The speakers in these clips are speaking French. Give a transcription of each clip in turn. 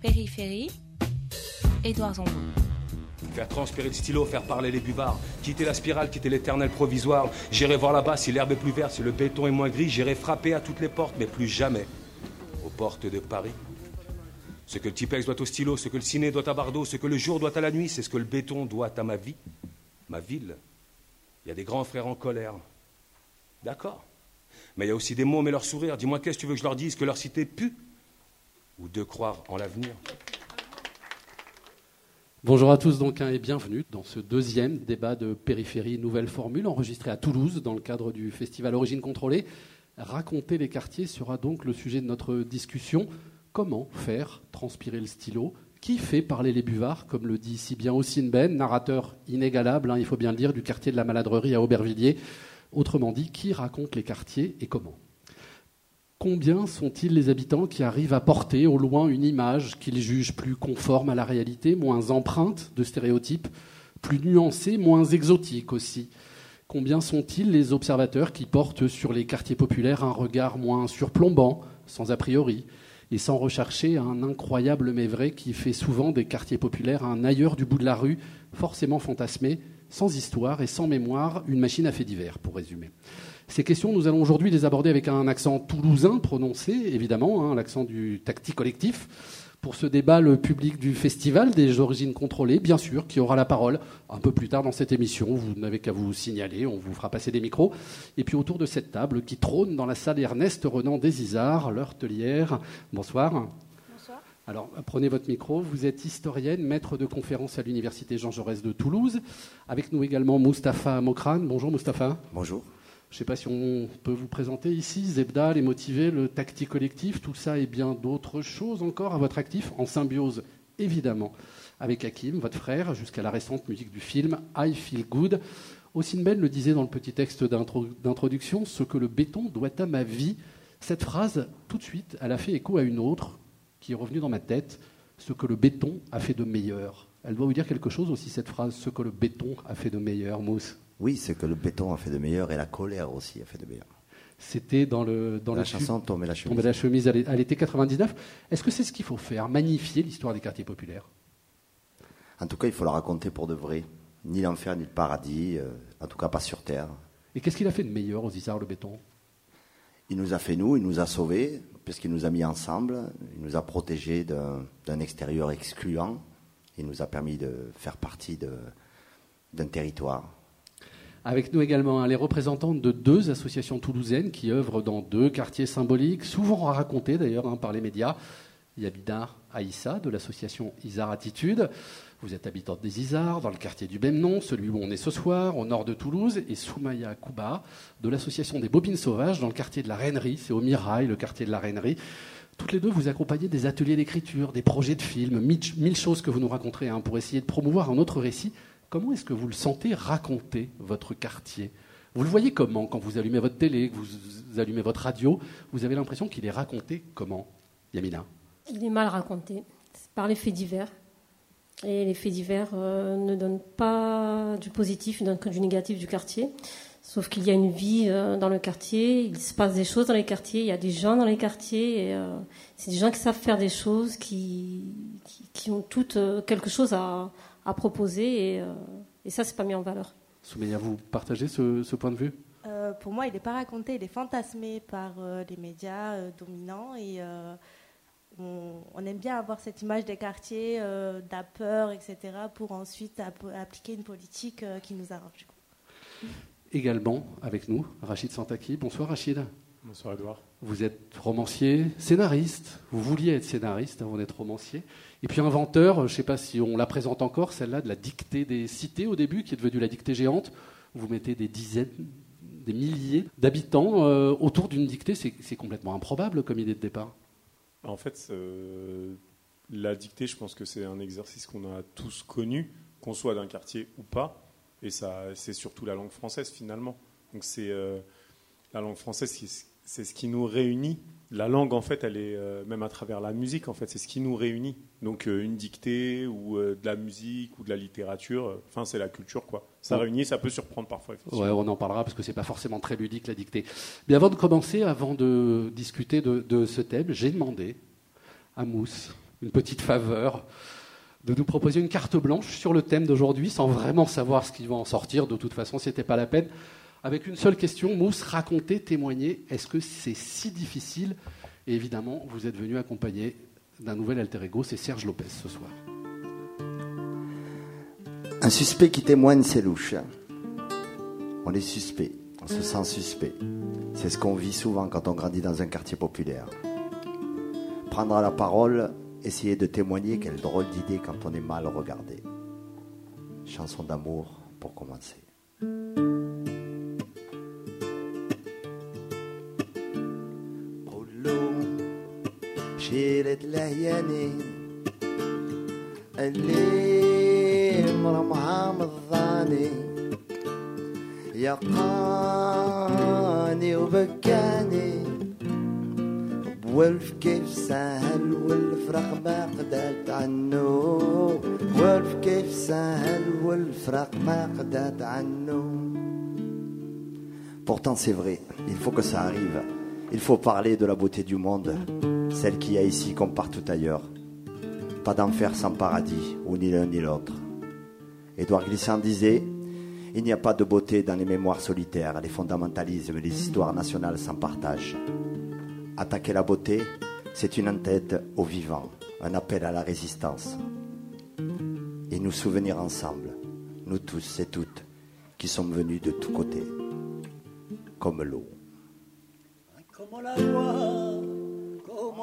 Périphérie, Édouard Zambon. Faire transpirer le stylo, faire parler les buvards, quitter la spirale, quitter l'éternel provisoire. J'irai voir là-bas si l'herbe est plus verte, si le béton est moins gris. J'irai frapper à toutes les portes, mais plus jamais aux portes de Paris. Ce que le Tipex doit au stylo, ce que le ciné doit à Bardot, ce que le jour doit à la nuit, c'est ce que le béton doit à ma vie, ma ville. Il y a des grands frères en colère. D'accord. Mais il y a aussi des mômes et leur sourire. Dis-moi, qu'est-ce que tu veux que je leur dise Que leur cité pue? Ou de croire en l'avenir Bonjour à tous donc hein, et bienvenue dans ce deuxième débat de périphérie nouvelle formule enregistré à Toulouse dans le cadre du festival Origine contrôlée. Raconter les quartiers sera donc le sujet de notre discussion. Comment faire transpirer le stylo? Qui fait parler les buvards, comme le dit si bien Ossine Ben, narrateur inégalable, hein, il faut bien le dire, du quartier de la Maladrerie à Aubervilliers Autrement dit, qui raconte les quartiers et comment? Combien sont-ils les habitants qui arrivent à porter au loin une image qu'ils jugent plus conforme à la réalité, moins empreinte de stéréotypes, plus nuancée, moins exotique aussi? Combien sont-ils les observateurs qui portent sur les quartiers populaires un regard moins surplombant, sans a priori, et sans rechercher un incroyable mais vrai qui fait souvent des quartiers populaires un ailleurs du bout de la rue, forcément fantasmé, sans histoire et sans mémoire, une machine à fait divers, pour résumer? Ces questions, nous allons aujourd'hui les aborder avec un accent toulousain prononcé, évidemment, hein, l'accent du tactique collectif. Pour ce débat, le public du festival des origines contrôlées, bien sûr, qui aura la parole un peu plus tard dans cette émission. Vous n'avez qu'à vous signaler, on vous fera passer des micros. Et puis autour de cette table qui trône dans la salle Ernest Renan des Isards, l'heurtelière. Bonsoir. Bonsoir. Alors, prenez votre micro. Vous êtes historienne, maître de conférence à l'Université Jean Jaurès de Toulouse. Avec nous également Mustapha Mokran. Bonjour Mustapha. Bonjour. Je ne sais pas si on peut vous présenter ici, Zebda, les motivés, le tactique collectif, tout ça et bien d'autres choses encore à votre actif, en symbiose évidemment avec Hakim, votre frère, jusqu'à la récente musique du film I Feel Good. Ben le disait dans le petit texte d'introduction, ce que le béton doit à ma vie. Cette phrase, tout de suite, elle a fait écho à une autre qui est revenue dans ma tête, ce que le béton a fait de meilleur. Elle doit vous dire quelque chose aussi, cette phrase, ce que le béton a fait de meilleur, Mousse oui, c'est que le béton a fait de meilleur et la colère aussi a fait de meilleur. C'était dans, le, dans la chanson Tomber la chemise. Tomber la chemise à l'été 99. Est-ce que c'est ce qu'il faut faire, magnifier l'histoire des quartiers populaires? En tout cas, il faut la raconter pour de vrai. Ni l'enfer, ni le paradis, euh, en tout cas pas sur Terre. Et qu'est-ce qu'il a fait de meilleur aux Isards, le béton? Il nous a fait nous, il nous a sauvés, puisqu'il nous a mis ensemble, il nous a protégés d'un extérieur excluant, il nous a permis de faire partie d'un territoire. Avec nous également hein, les représentants de deux associations toulousaines qui œuvrent dans deux quartiers symboliques, souvent racontés d'ailleurs hein, par les médias. Yabida Aïssa de l'association Isar Attitude. Vous êtes habitante des Isards, dans le quartier du même nom, celui où on est ce soir, au nord de Toulouse, et Soumaya Kouba de l'association des Bobines Sauvages, dans le quartier de la Rainerie, c'est au Mirail, le quartier de la Rainerie. Toutes les deux, vous accompagnez des ateliers d'écriture, des projets de films, mille, choses que vous nous raconterez hein, pour essayer de promouvoir un autre récit Comment est-ce que vous le sentez raconter votre quartier? Vous le voyez comment quand vous allumez votre télé, que vous allumez votre radio? Vous avez l'impression qu'il est raconté comment Yamina? Il est mal raconté. Par les faits divers. Et les faits divers euh, ne donnent pas du positif, ils donnent que du négatif du quartier. Sauf qu'il y a une vie euh, dans le quartier, il se passe des choses dans les quartiers, il y a des gens dans les quartiers, euh, c'est des gens qui savent faire des choses, qui, qui ont toutes quelque chose à, à proposer et, euh, et ça, c'est pas mis en valeur. Soumeya, vous partagez ce, point de vue? Euh, Pour moi, il n'est pas raconté, il est fantasmé par euh, les médias dominants et on, aime bien avoir cette image des quartiers, peur, etc., pour ensuite appliquer une politique qui nous arrange. Également avec nous, Rachid Santaki. Bonsoir Rachid. Bonsoir Edouard. Vous êtes romancier, scénariste. Vous vouliez être scénariste avant d'être romancier. Et puis inventeur, je ne sais pas si on la présente encore, celle-là de la dictée des cités au début, qui est devenue la dictée géante. Vous mettez des dizaines, des milliers d'habitants euh, autour d'une dictée. C'est complètement improbable comme idée de départ. En fait, euh, la dictée, je pense que c'est un exercice qu'on a tous connu, qu'on soit d'un quartier ou pas. Et ça, c'est surtout la langue française finalement. Donc c'est euh, la langue française, c'est ce qui nous réunit la langue, en fait, elle est euh, même à travers la musique, en fait, c'est ce qui nous réunit. Donc euh, une dictée ou euh, de la musique ou de la littérature, enfin c'est la culture, quoi. Ça réunit, ça peut surprendre parfois. Ouais, on en parlera parce que c'est pas forcément très ludique la dictée. Mais avant de commencer, avant de discuter de, ce thème, j'ai demandé à Mousse une petite faveur de nous proposer une carte blanche sur le thème d'aujourd'hui sans vraiment savoir ce qui va en sortir. De toute façon, ce n'était pas la peine. Avec une seule question, Mousse, raconter, témoigner, est-ce que c'est si difficile Et évidemment, vous êtes venu accompagné d'un nouvel alter ego, c'est Serge Lopez ce soir. Un suspect qui témoigne, c'est louche. On est suspect, on se sent suspect. C'est ce qu'on vit souvent quand on grandit dans un quartier populaire. Prendre la parole, essayer de témoigner, quelle drôle d'idée quand on est mal regardé. Chanson d'amour pour commencer. شيلت لهياني اللي مرمها مضاني يقاني وبكاني بولف كيف سهل والفرق ما قدرت عنه ولف كيف سهل والفرق ما قدرت عنه Pourtant c'est vrai, il faut que ça arrive. Il faut parler de la beauté du monde, celle qu'il y a ici comme partout ailleurs. Pas d'enfer sans paradis, ou ni l'un ni l'autre. Édouard Glissant disait Il n'y a pas de beauté dans les mémoires solitaires, les fondamentalismes, les histoires nationales sans partage. Attaquer la beauté, c'est une entête au vivant, un appel à la résistance. Et nous souvenir ensemble, nous tous et toutes, qui sommes venus de tous côtés, comme l'eau. Como el agua,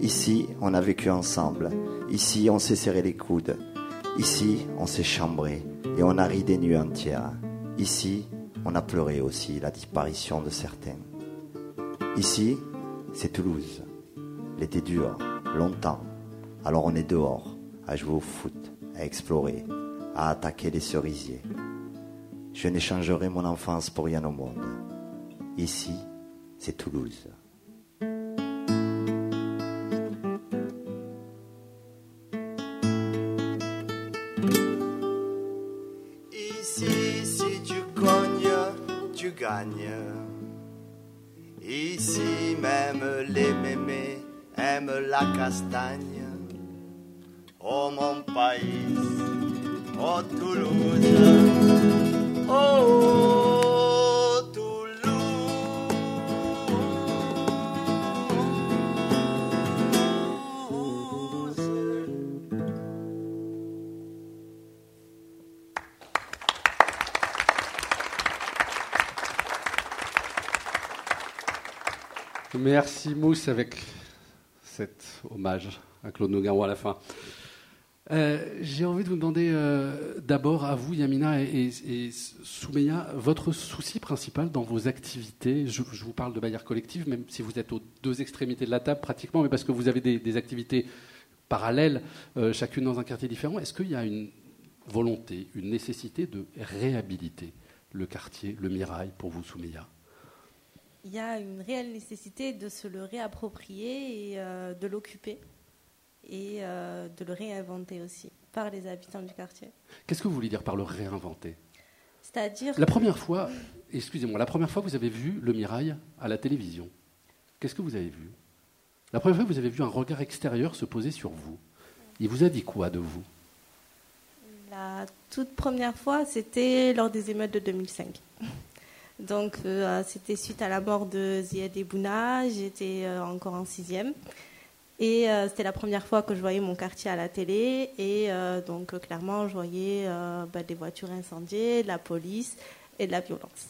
Ici, on a vécu ensemble. Ici, on s'est serré les coudes. Ici, on s'est chambré et on a ri des nuits entières. Ici, on a pleuré aussi la disparition de certains. Ici, c'est Toulouse. L'été dur, longtemps. Alors on est dehors, à jouer au foot, à explorer, à attaquer les cerisiers. Je n'échangerai mon enfance pour rien au monde. Ici, c'est Toulouse. Ici, si tu cognes, tu gagnes. Ici, même les mémés aiment la castagne. Oh mon pays, oh Toulouse, oh Merci Mousse avec cet hommage à Claude Nougaro à la fin. Euh, J'ai envie de vous demander euh, d'abord à vous, Yamina et, Soumeya, votre souci principal dans vos activités. Je, vous parle de manière collective, même si vous êtes aux deux extrémités de la table pratiquement, mais parce que vous avez des, des activités parallèles, euh, chacune dans un quartier différent. Est-ce qu'il y a une volonté, une nécessité de réhabiliter le quartier, le Mirail, pour vous, Soumeya? Il y a une réelle nécessité de se le réapproprier et euh, de l'occuper et euh, de le réinventer aussi par les habitants du quartier. Qu'est-ce que vous voulez dire par le réinventer? C'est-à-dire La première fois, excusez-moi, la première fois que vous avez vu le Mirail à la télévision, qu'est-ce que vous avez vu? La première fois que vous avez vu un regard extérieur se poser sur vous, il vous a dit quoi de vous? La toute première fois, c'était lors des émeutes de 2005. Donc, euh, c'était suite à la mort de Ziad Ebouna. J'étais euh, encore en sixième. Et euh, c'était la première fois que je voyais mon quartier à la télé. Et donc, clairement, je voyais bah, des voitures incendiées, de la police et de la violence.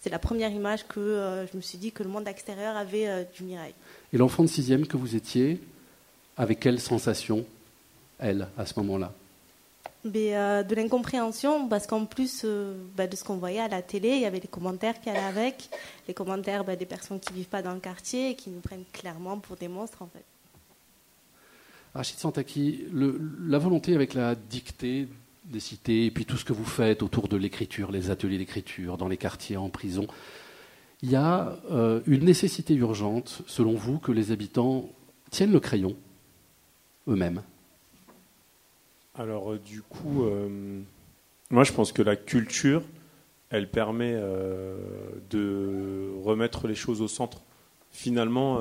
C'est la première image que je me suis dit que le monde extérieur avait du mirail. Et l'enfant de sixième que vous étiez, avec quelle sensation, elle, à ce moment-là? Mais, euh, de l'incompréhension, parce qu'en plus euh, bah, de ce qu'on voyait à la télé, il y avait les commentaires qui allaient avec, les commentaires bah, des personnes qui ne vivent pas dans le quartier et qui nous prennent clairement pour des monstres en fait. Rachid Santaki, le, la volonté avec la dictée des cités, et puis tout ce que vous faites autour de l'écriture, les ateliers d'écriture, dans les quartiers, en prison, il y a euh, une nécessité urgente, selon vous, que les habitants tiennent le crayon eux-mêmes? Alors, euh, du coup, euh, moi je pense que la culture, elle permet euh, de remettre les choses au centre. Finalement,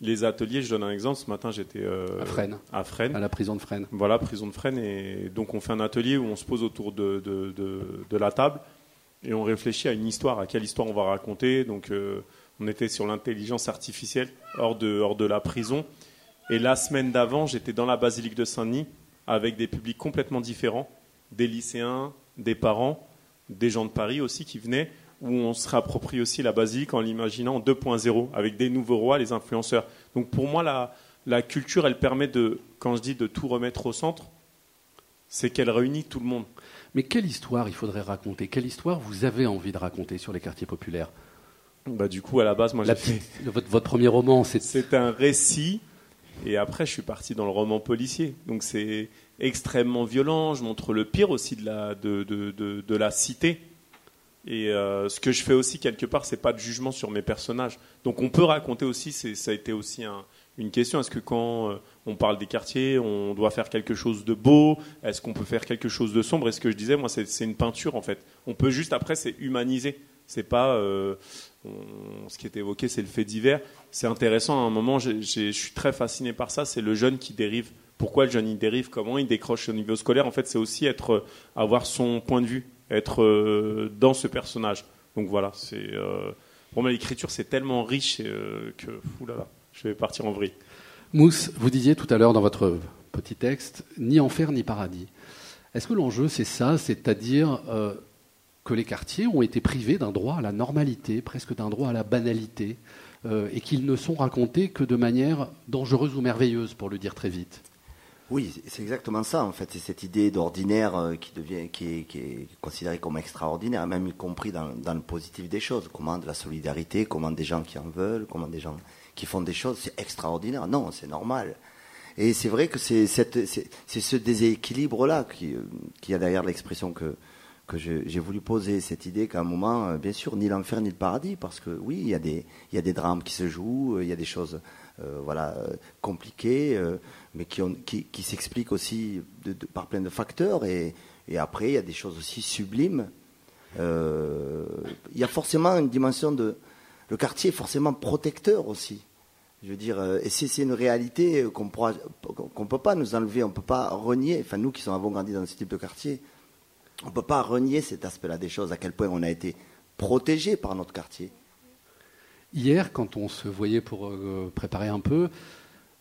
les ateliers, je donne un exemple. Ce matin, j'étais euh, À Fresnes. à Fresnes. À la prison de Fresnes. Voilà, prison de Fresnes. Et donc, on fait un atelier où on se pose autour de, de, de- de la table et on réfléchit à une histoire, à quelle histoire on va raconter. Donc, euh, on était sur l'intelligence artificielle hors de, hors de la prison. Et la semaine d'avant, j'étais dans la basilique de Saint-Denis avec des publics complètement différents, des lycéens, des parents, des gens de Paris aussi qui venaient, où on se réapproprie aussi la basilique en l'imaginant en 2.0, avec des nouveaux rois, les influenceurs. Donc pour moi, la, la culture, elle permet de, quand je dis de tout remettre au centre, c'est qu'elle réunit tout le monde. Mais quelle histoire il faudrait raconter? Quelle histoire vous avez envie de raconter sur les quartiers populaires? Bah, du coup, à la base, moi, j'ai fait- votre, votre premier roman, c'est C'est un récit, et après, je suis parti dans le roman policier. Donc, c'est extrêmement violent. Je montre le pire aussi de la, de, de, de, la cité. Et euh, ce que je fais aussi, quelque part, c'est pas de jugement sur mes personnages. Donc, on peut raconter aussi, ça a été aussi un- une question. Est-ce que quand euh, on parle des quartiers, on doit faire quelque chose de beau? Est-ce qu'on peut faire quelque chose de sombre? Et ce que je disais, moi, c'est une peinture, en fait. On peut juste, après, c'est humaniser. C'est pas. euh, ce qui est évoqué, c'est le fait divers. C'est intéressant. À un moment, je suis très fasciné par ça. C'est le jeune qui dérive. Pourquoi le jeune il dérive? Comment il décroche au niveau scolaire? En fait, c'est aussi être, euh, avoir son point de vue, être euh, dans ce personnage. Donc voilà. C'est euh, pour moi l'écriture, c'est tellement riche que oulala, je vais partir en vrille. Mousse, vous disiez tout à l'heure dans votre petit texte, ni enfer ni paradis. Est-ce que l'enjeu, c'est ça, c'est-à-dire que les quartiers ont été privés d'un droit à la normalité, presque d'un droit à la banalité, euh, et qu'ils ne sont racontés que de manière dangereuse ou merveilleuse, pour le dire très vite Oui, c'est exactement ça en fait. C'est cette idée d'ordinaire euh, qui devient, qui est, considérée comme extraordinaire, même y compris dans, le positif des choses. Comment de la solidarité, comment des gens qui en veulent, comment des gens qui font des choses, c'est extraordinaire. Non, c'est normal. Et c'est vrai que c'est ce déséquilibre-là qui, euh, qui a derrière l'expression que, que j'ai voulu poser, cette idée qu'à un moment, euh, bien sûr, ni l'enfer ni le paradis, parce que oui, il y a des, y a des drames qui se jouent, euh, il y a des choses euh, voilà, compliquées, mais qui, qui, s'expliquent aussi par plein de facteurs. Et, et après, il y a des choses aussi sublimes. Il y a forcément une dimension de... Le quartier est forcément protecteur aussi. Je veux dire, et c'est une réalité qu'on pourra, qu'on peut pas nous enlever, on peut pas renier. Enfin, nous qui avons grandi dans ce type de quartier, on peut pas renier cet aspect-là des choses. À quel point on a été protégé par notre quartier. Hier, quand on se voyait pour euh, préparer un peu,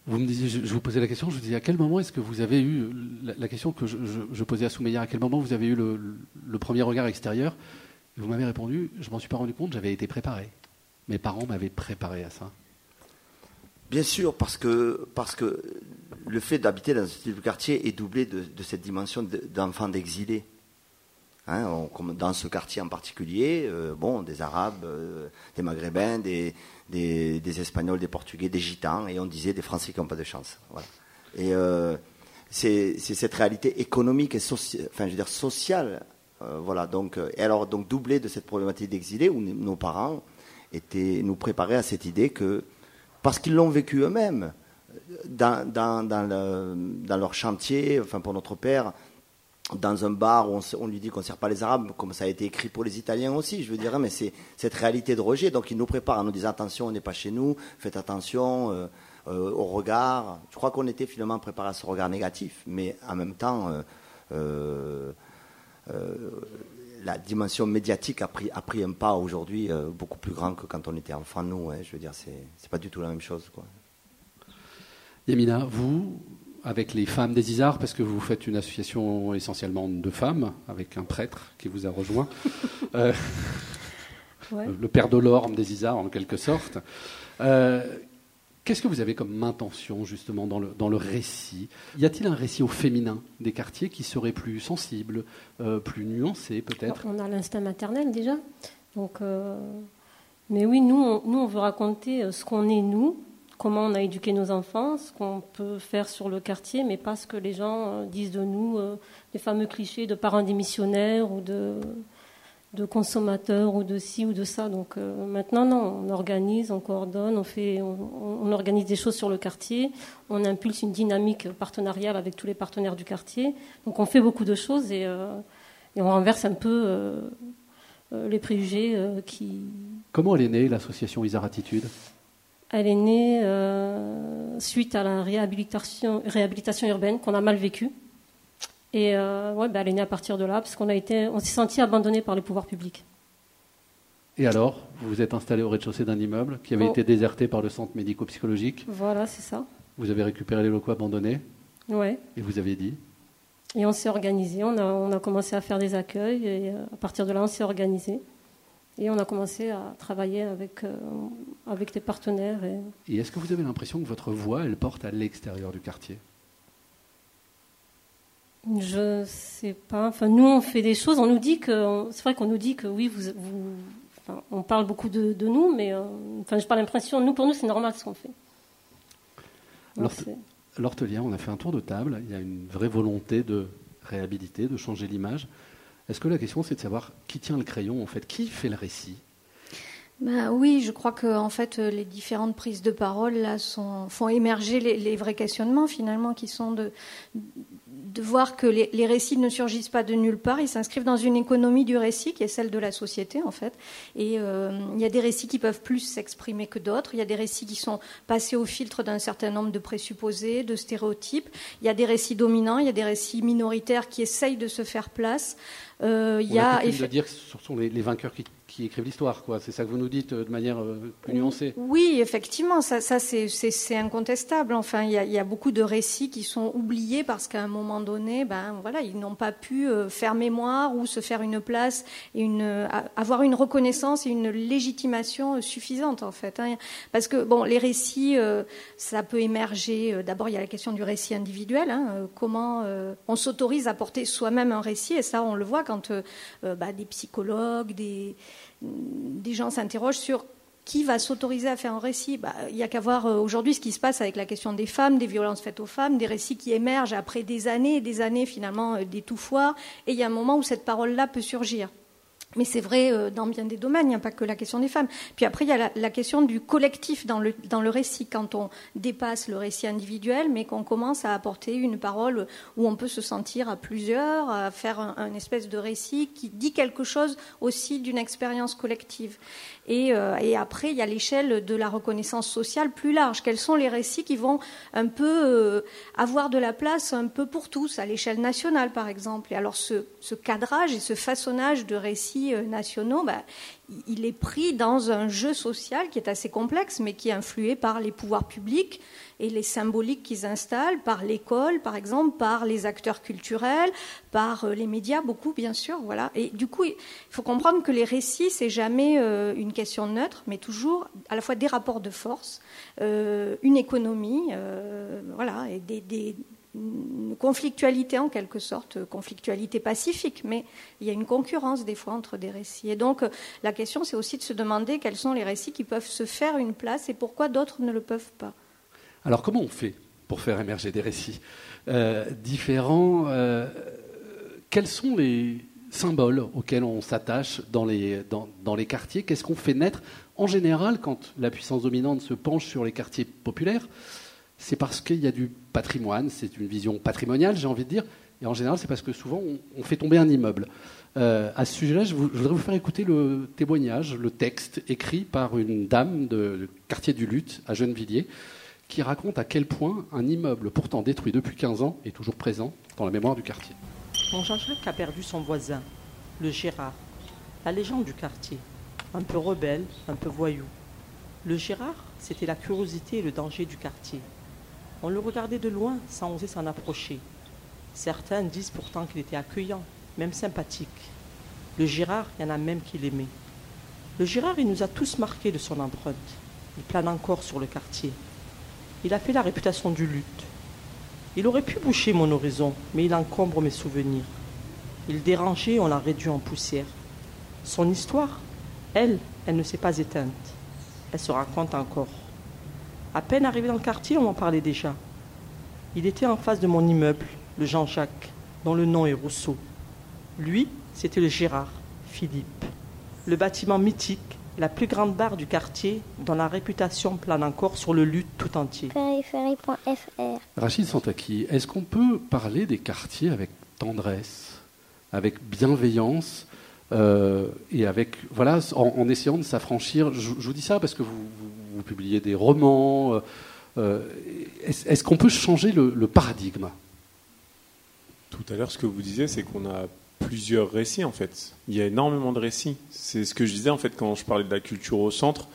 vous me disiez, je, vous posais la question, je vous disais à quel moment est-ce que vous avez eu la, la question que je, je- je posais à Soumeya, à quel moment vous avez eu le, le premier regard extérieur? Vous m'avez répondu, je m'en suis pas rendu compte, j'avais été préparé. Mes parents m'avaient préparé à ça. Bien sûr, parce que, parce que le fait d'habiter dans ce type de quartier est doublé de, de cette dimension de- d'enfants d'exilés. Hein, dans ce quartier en particulier, euh, bon, des Arabes, euh, des Maghrébins, des, Espagnols, des Portugais, des Gitans, et on disait des Français qui n'ont pas de chance. Voilà. Et euh, c'est cette réalité économique et soci- enfin, je veux dire, sociale. voilà, donc, et alors, donc, doublé de cette problématique d'exilés, où nos parents étaient, nous préparaient à cette idée que, parce qu'ils l'ont vécu eux-mêmes, dans, dans leur chantier, enfin pour notre père, dans un bar où on, lui dit qu'on ne sert pas les Arabes, comme ça a été écrit pour les Italiens aussi, je veux dire, mais c'est cette réalité de rejet. Donc ils nous préparent en nous disant attention, on n'est pas chez nous, faites attention euh, euh, au regard. Je crois qu'on était finalement préparé à ce regard négatif, mais en même temps, euh, la dimension médiatique a pris, un pas aujourd'hui beaucoup plus grand que quand on était enfant, nous. je veux dire, c'est pas du tout la même chose. Yamina, vous, avec les femmes des Isards, parce que vous faites une association essentiellement de femmes, avec un prêtre qui vous a rejoint, euh, Ouais. le père de l'orme des Isards en quelque sorte. Euh, Qu'est-ce que vous avez comme intention justement dans le, dans le récit? Y a-t-il un récit au féminin des quartiers qui serait plus sensible, euh, plus nuancé peut-être? On a l'instinct maternel déjà. Donc, mais oui, nous on, nous, on veut raconter ce qu'on est nous, comment on a éduqué nos enfants, ce qu'on peut faire sur le quartier, mais pas ce que les gens euh, disent de nous, euh, les fameux clichés de parents démissionnaires ou de, consommateurs ou de ci ou de ça. Donc euh, maintenant, non, on organise, on coordonne, on, fait, on, organise des choses sur le quartier, on impulse une dynamique partenariale avec tous les partenaires du quartier. Donc on fait beaucoup de choses et, euh, on renverse un peu euh, euh, les préjugés euh, qui, Comment elle est née, l'association Isar Attitude? Elle est née euh, suite à la réhabilitation, réhabilitation urbaine qu'on a mal vécue. Et euh, ouais, ben, elle est née à partir de là, parce qu'on a été, on s'est senti abandonné par les pouvoirs publics. Et alors, vous vous êtes installé au rez-de-chaussée d'un immeuble qui avait Oh. été déserté par le centre médico-psychologique. Voilà, c'est ça. Vous avez récupéré les locaux abandonnés Ouais. et vous avez dit Et on s'est organisé, on a, on a commencé à faire des accueils, et euh, à partir de là, on s'est organisé. Et on a commencé à travailler avec, euh, avec des partenaires. Et... Et est-ce que vous avez l'impression que votre voix, elle porte à l'extérieur du quartier? Je sais pas. Enfin, nous, on fait des choses. On nous dit que, c'est vrai qu'on nous dit que oui, vous, vous- enfin, on parle beaucoup de, de nous, mais euh, enfin, j'ai pas l'impression. Nous, pour nous, c'est normal ce qu'on fait. Donc, on a fait un tour de table. Il y a une vraie volonté de réhabiliter, de changer l'image. Est-ce que la question, c'est de savoir qui tient le crayon, en fait? Qui fait le récit? Bah oui, je crois que en fait euh, les différentes prises de parole là font émerger les vrais questionnements finalement qui sont de de voir que les, les récits ne surgissent pas de nulle part, ils s'inscrivent dans une économie du récit qui est celle de la société en fait. Et euh, il y a des récits qui peuvent plus s'exprimer que d'autres. Il y a des récits qui sont passés au filtre d'un certain nombre de présupposés, de stéréotypes. Il y a des récits dominants, il y a des récits minoritaires qui essayent de se faire place. Euh, il On y a de dire que ce sont les, les vainqueurs qui, qui écrivent l'histoire, quoi. C'est ça que vous nous dites euh, de manière euh, plus nuancée. Oui, effectivement, ça, c'est- incontestable. Enfin, il y, a, beaucoup de récits qui sont oubliés parce qu'à un moment donné, ben voilà, ils n'ont pas pu euh, faire mémoire ou se faire une place et une avoir une reconnaissance et une légitimation suffisante en fait. hein. Parce que bon, les récits, ça peut émerger. D'abord, il y a la question du récit individuel. hein, comment on s'autorise à porter soi-même un récit et ça, on le voit quand bah, des psychologues, des des gens s'interrogent sur qui va s'autoriser à faire un récit Bah, Il y a qu'à voir euh, aujourd'hui ce qui se passe avec la question des femmes, des violences faites aux femmes, des récits qui émergent après des années et des années finalement euh, d'étouffoir. Et il y a un moment où cette parole-là peut surgir. Mais c'est vrai euh, dans bien des domaines, il n'y a pas que la question des femmes. Puis après, il y a la, question du collectif dans le, dans le récit, quand on dépasse le récit individuel, mais qu'on commence à apporter une parole où on peut se sentir à plusieurs, à faire un, espèce de récit qui dit quelque chose aussi d'une expérience collective. Et, euh, et après, il y a l'échelle de la reconnaissance sociale plus large. Quels sont les récits qui vont un peu euh, avoir de la place un peu pour tous, à l'échelle nationale par exemple Et alors ce, ce cadrage et ce façonnage de récits euh, nationaux, bah, il est pris dans un jeu social qui est assez complexe, mais qui est influé par les pouvoirs publics et les symboliques qu'ils installent, par l'école, par exemple, par les acteurs culturels, par euh, les médias, beaucoup, bien sûr. Voilà. Et du coup, il faut comprendre que les récits, c'est jamais euh, une question neutre, mais toujours à la fois des rapports de force, une économie, voilà, et des une conflictualité en quelque sorte, conflictualité pacifique, mais il y a une concurrence des fois entre des récits. Et donc la question c'est aussi de se demander quels sont les récits qui peuvent se faire une place et pourquoi d'autres ne le peuvent pas. Alors, comment on fait pour faire émerger des récits euh, différents euh, Quels sont les symboles auxquels on s'attache dans les quartiers? Qu'est-ce qu'on fait naître En général, quand la puissance dominante se penche sur les quartiers populaires, c'est parce qu'il y a du patrimoine, c'est une vision patrimoniale, j'ai envie de dire, et en général, c'est parce que souvent, on, fait tomber un immeuble. Euh, à ce sujet-là, je, voudrais vous faire écouter le témoignage, le texte écrit par une dame de- quartier du Lutte, à Gennevilliers, qui raconte à quel point un immeuble pourtant détruit depuis 15 ans est toujours présent dans la mémoire du quartier. Mon Jean-Jacques a perdu son voisin, le Gérard, la légende du quartier, un peu rebelle, un peu voyou. Le Gérard, c'était la curiosité et le danger du quartier. On le regardait de loin sans oser s'en approcher. Certains disent pourtant qu'il était accueillant, même sympathique. Le Gérard, il y en a même qui l'aimaient. Le Gérard, il nous a tous marqués de son empreinte. Il plane encore sur le quartier. Il a fait la réputation du lutte. Il aurait pu boucher mon horizon, mais il encombre mes souvenirs. Il dérangeait, on l'a réduit en poussière. Son histoire, elle, elle ne s'est pas éteinte. Elle se raconte encore. À peine arrivé dans le quartier, on m'en parlait déjà. Il était en face de mon immeuble, le Jean-Jacques, dont le nom est Rousseau. Lui, c'était le Gérard, Philippe. Le bâtiment mythique, la plus grande barre du quartier, dont la réputation plane encore sur le lutte tout entier. Rachid Santaki, est-ce qu'on peut parler des quartiers avec tendresse, avec bienveillance euh, et avec voilà en, en essayant de s'affranchir? Je, je vous dis ça parce que vous, vous- vous publiez des romans. euh, euh, est-ce, qu'on peut changer le, paradigme? Tout à l'heure, ce que vous disiez, c'est qu'on a plusieurs récits en fait. Il y a énormément de récits. C'est ce que je disais en fait quand je parlais de la culture au centre,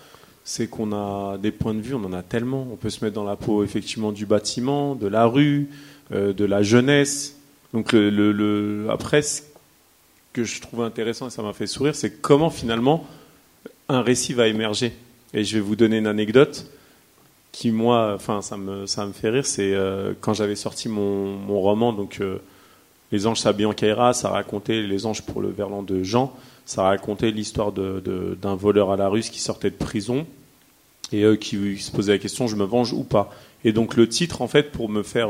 c'est qu'on a des points de vue, on en a tellement. On peut se mettre dans la peau effectivement du bâtiment, de la rue, euh, de la jeunesse. Donc après, ce que je trouve intéressant et ça m'a fait sourire, c'est comment finalement un récit va émerger. Et je vais vous donner une anecdote qui moi, enfin ça me ça me fait rire. C'est euh, quand j'avais sorti mon, mon roman donc euh, les anges s'habillent en Kaira, ça racontait les anges pour le verlan de Jean. Ça racontait l'histoire de- de- d'un voleur à la russe qui sortait de prison et euh, qui se posait la question je me venge ou pas? Et donc le titre en fait pour me faire,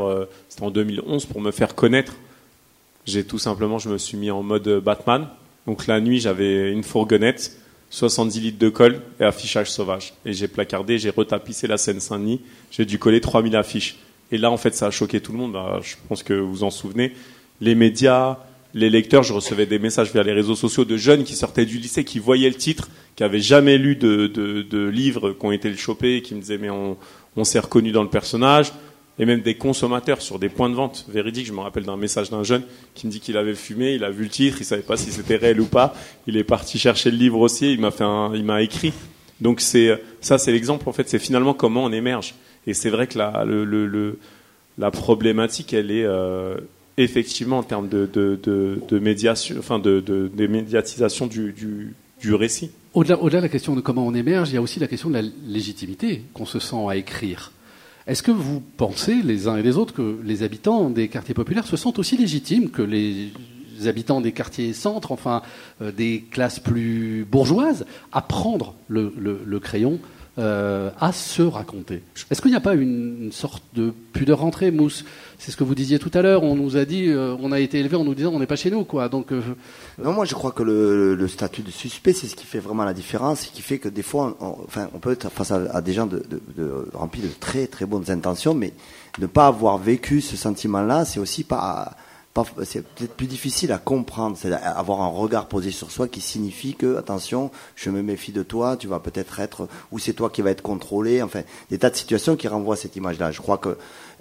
c'était en 2011 pour me faire connaître, j'ai tout simplement je me suis mis en mode Batman. Donc la nuit j'avais une fourgonnette, 70 litres de colle et affichage sauvage. Et j'ai placardé, j'ai retapissé la Seine-Saint-Denis, j'ai dû coller 3000 affiches. Et là en fait ça a choqué tout le monde. Bah, je pense que vous en souvenez les médias, les lecteurs, je recevais des messages via les réseaux sociaux de jeunes qui sortaient du lycée, qui voyaient le titre, qui avaient jamais lu de, de, de livres qui ont été le qui me disaient mais on, on s'est reconnu dans le personnage, et même des consommateurs sur des points de vente véridiques. Je me rappelle d'un message d'un jeune qui me dit qu'il avait fumé, il a vu le titre, il savait pas si c'était réel ou pas, il est parti chercher le livre aussi, il m'a fait il m'a écrit. Donc c'est ça, c'est l'exemple en fait, c'est finalement comment on émerge. Et c'est vrai que la, problématique, elle est euh, effectivement en termes de, médiation, enfin de, de, médiatisation du, récit. Au-delà de la question de comment on émerge, il y a aussi la question de la légitimité qu'on se sent à écrire. Est-ce que vous pensez, les uns et les autres, que les habitants des quartiers populaires se sentent aussi légitimes que les habitants des quartiers centres, enfin euh, des classes plus bourgeoises, à prendre le, crayon, euh, à se raconter Est-ce qu'il n'y a pas une, sorte de pudeur rentrée, Mousse? C'est ce que vous disiez tout à l'heure. On nous a dit, euh, on a été élevé en nous disant, on n'est pas chez nous, quoi. Donc, euh, Non, moi je crois que le, statut de suspect, c'est ce qui fait vraiment la différence, et qui fait que des fois, on, on peut être face à, des gens remplis de très très bonnes intentions, mais ne pas avoir vécu ce sentiment-là, c'est aussi pas c'est peut-être plus difficile à comprendre, c'est avoir un regard posé sur soi qui signifie que, attention, je me méfie de toi, tu vas peut-être être, ou c'est toi qui vas être contrôlé, enfin, des tas de situations qui renvoient à cette image-là. Je crois que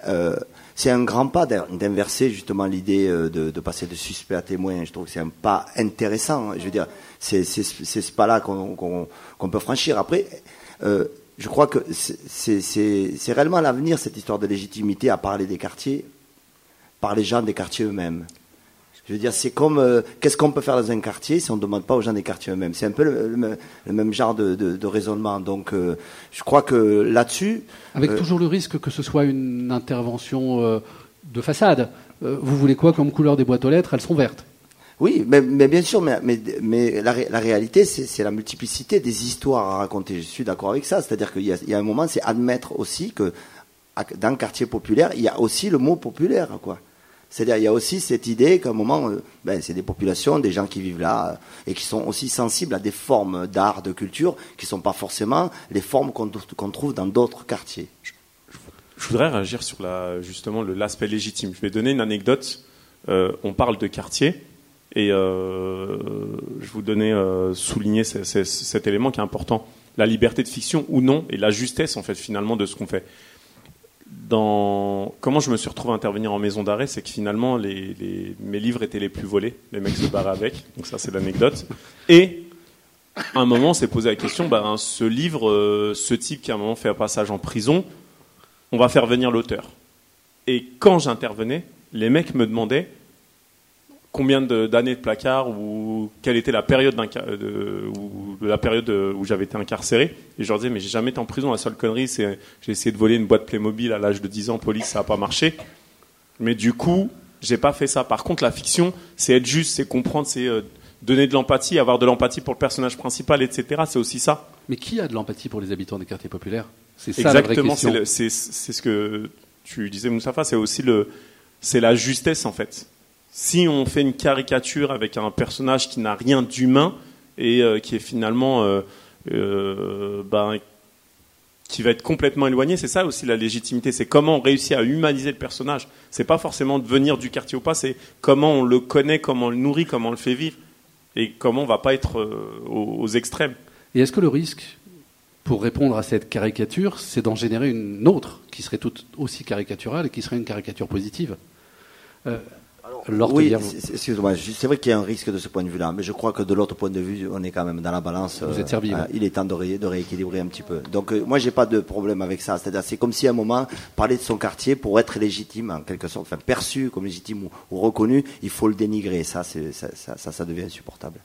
euh, c'est un grand pas d'in- d'inverser justement l'idée euh, de, de passer de suspect à témoin. Je trouve que c'est un pas intéressant. Je veux dire, c'est ce pas-là qu'on peut franchir. Après, euh, je crois que c'est réellement l'avenir, cette histoire de légitimité à parler des quartiers, par les gens des quartiers eux-mêmes. Je veux dire, c'est comme euh, qu'est-ce qu'on peut faire dans un quartier si on ne demande pas aux gens des quartiers eux-mêmes? C'est un peu le, le même- le même genre de, de- de raisonnement. Donc, euh, je crois que là-dessus, Avec euh, toujours le risque que ce soit une intervention de façade. Vous voulez quoi comme couleur des boîtes aux lettres? Elles sont vertes. Oui, mais, mais bien sûr, mais, mais, mais la, ré- la réalité, c'est la multiplicité des histoires à raconter. Je suis d'accord avec ça. C'est-à-dire qu'il y, y a un moment, c'est admettre aussi que dans le quartier populaire, il y a aussi le mot populaire, quoi. C'est-à-dire, il y a aussi cette idée qu'à un moment, euh, ben, c'est des populations, des gens qui vivent là, euh, et qui sont aussi sensibles à des formes d'art, de culture, qui ne sont pas forcément les formes qu'on trouve dans d'autres quartiers. Je voudrais réagir sur la, justement l'aspect légitime. Je vais donner une anecdote. Euh, on parle de quartier et je vous donnais souligner ce- ce- cet élément qui est important la liberté de fiction ou non et la justesse en fait finalement de ce qu'on fait. Comment je me suis retrouvé à intervenir en maison d'arrêt, c'est que finalement mes livres étaient les plus volés, les mecs se barraient avec, donc ça c'est l'anecdote. Et à un moment, on s'est posé la question, ben, ce livre, euh, ce type qui à un moment fait un passage en prison, on va faire venir l'auteur. Et quand j'intervenais, les mecs me demandaient combien d'années de, placard ou quelle était la période, d'inca- de, ou la période où j'avais été incarcéré. Et je leur disais, mais j'ai jamais été en prison. La seule connerie, c'est j'ai essayé de voler une boîte Playmobil à l'âge de 10 ans, police, ça n'a pas marché. Mais du coup, j'ai pas fait ça. Par contre, la fiction, c'est être juste, c'est comprendre, c'est euh, donner de l'empathie, avoir de l'empathie pour le personnage principal, etc. C'est aussi ça. Mais qui a de l'empathie pour les habitants des quartiers populaires? C'est ça Exactement, c'est ce que tu disais, Moustapha, c'est aussi le, c'est la justesse en fait. Si on fait une caricature avec un personnage qui n'a rien d'humain et euh, qui est finalement, euh, euh, ben, qui va être complètement éloigné, c'est ça aussi la légitimité. C'est comment on réussit à humaniser le personnage. C'est pas forcément de venir du quartier ou pas, c'est comment on le connaît, comment on le nourrit, comment on le fait vivre et comment on va pas être aux, extrêmes. Et est-ce que le risque, pour répondre à cette caricature, c'est d'en générer une autre qui serait tout aussi caricaturale et qui serait une caricature positive? Oui, excuse-moi, c'est vrai qu'il y a un risque de ce point de vue-là, mais je crois que de l'autre point de vue, on est quand même dans la balance. Vous êtes servi, euh, ouais. il est temps de, ré- de rééquilibrer un petit peu. Donc, euh, moi, j'ai pas de problème avec ça. C'est-à-dire, c'est comme si à un moment, parler de son quartier pour être légitime, en quelque sorte, enfin perçu comme légitime ou, ou reconnu, il faut le dénigrer. Ça, ça, ça devient insupportable.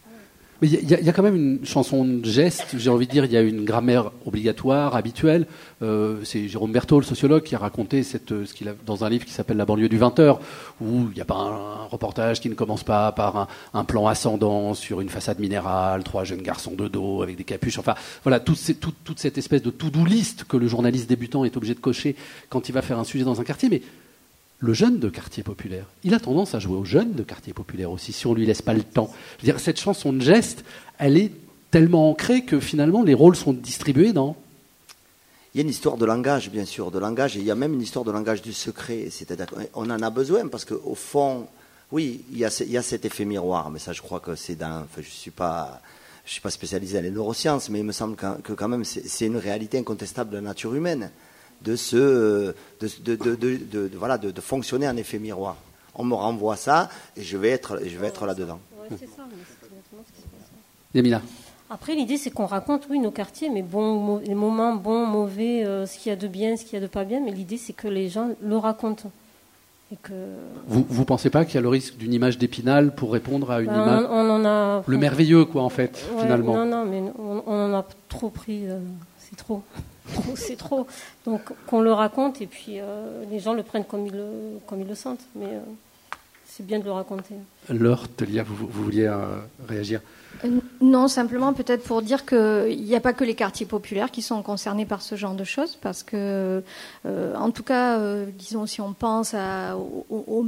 Mais il y, a- quand même une chanson de geste, j'ai envie de dire, il y a une grammaire obligatoire, habituelle. Euh, c'est Jérôme Berthaud, le sociologue, qui a raconté cette, ce qu'il a, dans un livre qui s'appelle La banlieue du 20h, où il n'y a pas un, reportage qui ne commence pas par un, plan ascendant sur une façade minérale, trois jeunes garçons de dos avec des capuches. Enfin, voilà, toute- toute cette espèce de to-do list que le journaliste débutant est obligé de cocher quand il va faire un sujet dans un quartier. Mais le jeune de quartier populaire, il a tendance à jouer au jeune de quartier populaire aussi, si on lui laisse pas le temps. Dire, cette chanson de geste, elle est tellement ancrée que finalement les rôles sont distribués dans. Il y a une histoire de langage, bien sûr, de langage, et il y a même une histoire de langage du secret. C'est-à-dire qu'on en a besoin parce qu'au fond, oui, il y, a, cet effet miroir, mais ça, je crois que c'est dans. Je suis pas. Je suis pas spécialisé dans les neurosciences, mais il me semble qu'en- que, quand même c'est une réalité incontestable de la nature humaine, de se, de, de, de, de- de- de- voilà, de, de fonctionner en effet miroir. On me renvoie ça et je vais être, je vais être là-dedans. Yamina. Après, l'idée, c'est qu'on raconte, oui, nos quartiers, mais bon, les moments bons, mauvais, euh, ce qu'il y a de bien, ce qu'il y a de pas bien, mais l'idée, c'est que les gens le racontent. Et que, Vous vous pensez pas qu'il y a le risque d'une image d'épinal pour répondre à une Ben, image on, on en a. le merveilleux quoi en fait Ouais, finalement. Non, non, mais on, on en a trop pris. euh, c'est trop. C'est trop. Donc, qu'on le raconte et puis euh, les gens le prennent comme ils le, sentent. Mais euh, c'est bien de le raconter. Laure vous, vouliez euh, réagir? Non, simplement peut-être pour dire qu'il n'y a pas que les quartiers populaires qui sont concernés par ce genre de choses, parce que, euh, en tout cas, euh, disons, si on pense à, au- au-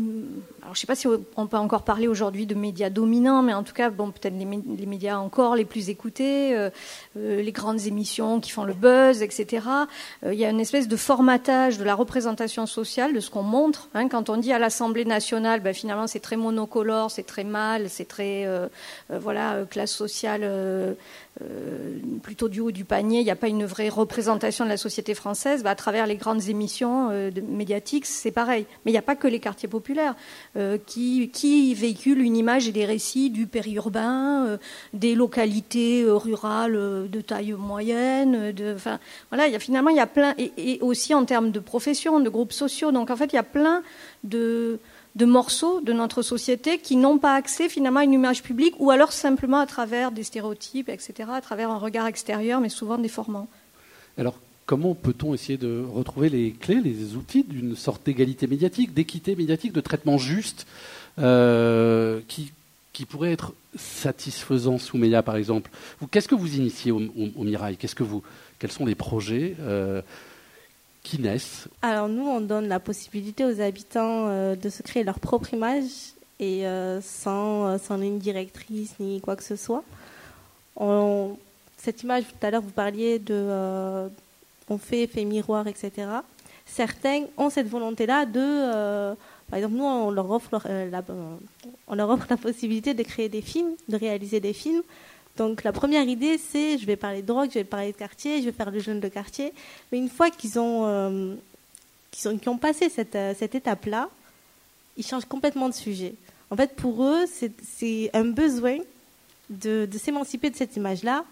alors je ne sais pas si on peut encore parler aujourd'hui de médias dominants, mais en tout cas, bon, peut-être les, mé- les médias encore les plus écoutés, euh, euh, les grandes émissions qui font le buzz, etc. Euh, Il y a une espèce de formatage de la représentation sociale, de ce qu'on montre. hein. quand on dit à l'Assemblée nationale, ben, finalement, c'est très monocolore, c'est très mal, c'est très, euh, euh, voilà, euh, classe sociale euh, euh, plutôt du haut du panier. Il n'y a pas une vraie représentation de la société française. Ben, à travers les grandes émissions euh, médiatiques, c'est pareil. Mais il n'y a pas que les quartiers populaires qui, qui véhiculent une image et des récits du périurbain, des localités rurales de taille moyenne. De, enfin, voilà, il y a, finalement, il y a plein, et, et aussi en termes de profession, de groupes sociaux. Donc en fait, il y a plein de, de morceaux de notre société qui n'ont pas accès finalement à une image publique ou alors simplement à travers des stéréotypes, etc., à travers un regard extérieur, mais souvent déformant. Alors, comment peut-on essayer de retrouver les clés, les outils d'une sorte d'égalité médiatique, d'équité médiatique, de traitement juste, euh, qui, pourrait être satisfaisant sous Meia, par exemple? Qu'est-ce que vous initiez au, Mirail? Qu'est-ce Quels sont les projets euh, qui naissent Alors nous, on donne la possibilité aux habitants euh, de se créer leur propre image et euh, sans, euh, sans ligne directrice ni quoi que ce soit. Cette image, tout à l'heure, vous parliez de... on fait effet miroir, etc. Certains ont cette volonté-là de... par exemple, nous, on leur, offre, on leur offre la possibilité de créer des films, de réaliser des films. Donc la première idée, c'est je vais parler de drogue, je vais parler de quartier, je vais faire le jeune de quartier. Mais une fois qu'ils ont, euh, ont, passé cette, euh, cette étape-là, ils changent complètement de sujet. En fait, pour eux, c'est, c'est un besoin de, de s'émanciper de cette image-là.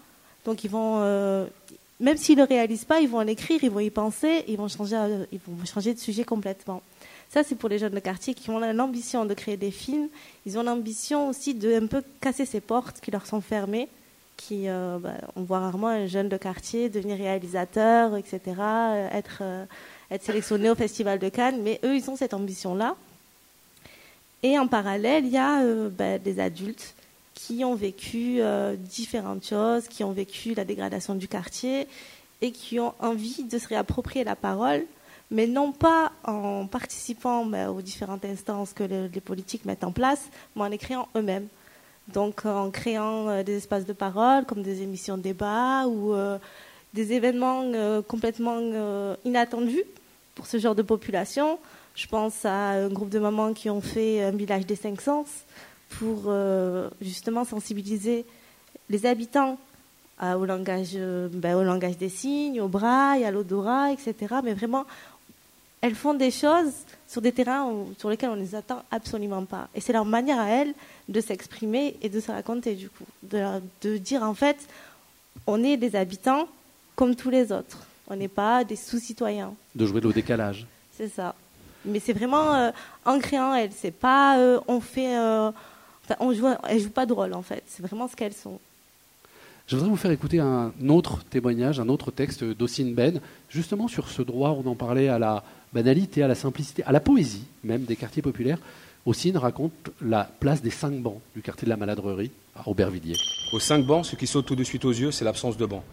Donc ils vont, euh, même s'ils ne le réalisent pas, ils vont l'écrire, ils vont y penser, ils vont changer, euh, ils vont changer de sujet complètement. Ça, c'est pour les jeunes de quartier qui ont l'ambition de créer des films. Ils ont l'ambition aussi de un peu casser ces portes qui leur sont fermées. Euh, bah, on voit rarement un jeune de quartier devenir réalisateur, etc., euh, être, euh, être sélectionné au Festival de Cannes. Mais eux, ils ont cette ambition-là. Et en parallèle, il y a bah, des adultes qui ont vécu différentes choses, qui ont vécu la dégradation du quartier et qui ont envie de se réapproprier la parole, mais non pas en participant ben, aux différentes instances que les politiques mettent en place, mais en les créant eux-mêmes. Donc en créant euh, des espaces de parole comme des émissions de débat ou euh, des événements euh, complètement inattendus pour ce genre de population. Je pense à un groupe de mamans qui ont fait un village des cinq sens pour justement sensibiliser les habitants au, langage, ben, au langage des signes, au braille, à l'odorat, etc. Mais vraiment, elles font des choses sur des terrains sur lesquels on ne les attend absolument pas. Et c'est leur manière à elles de s'exprimer et de se raconter, du coup. De, dire, en fait, on est des habitants comme tous les autres. On n'est pas des sous-citoyens. De jouer le décalage. C'est ça. Mais c'est vraiment euh, ancré en elles. C'est pas, euh, on fait. Euh, on joue, elles jouent pas de rôle, en fait. C'est vraiment ce qu'elles sont. Je voudrais vous faire écouter un autre témoignage, un autre texte d'Ossine Ben, justement sur ce droit, on en parlait, à la banalité, à la simplicité, à la poésie même des quartiers populaires. Ossine raconte la place des cinq bancs du quartier de la Maladrerie à Aubervilliers. Aux cinq bancs, ce qui saute tout de suite aux yeux, c'est l'absence de bancs.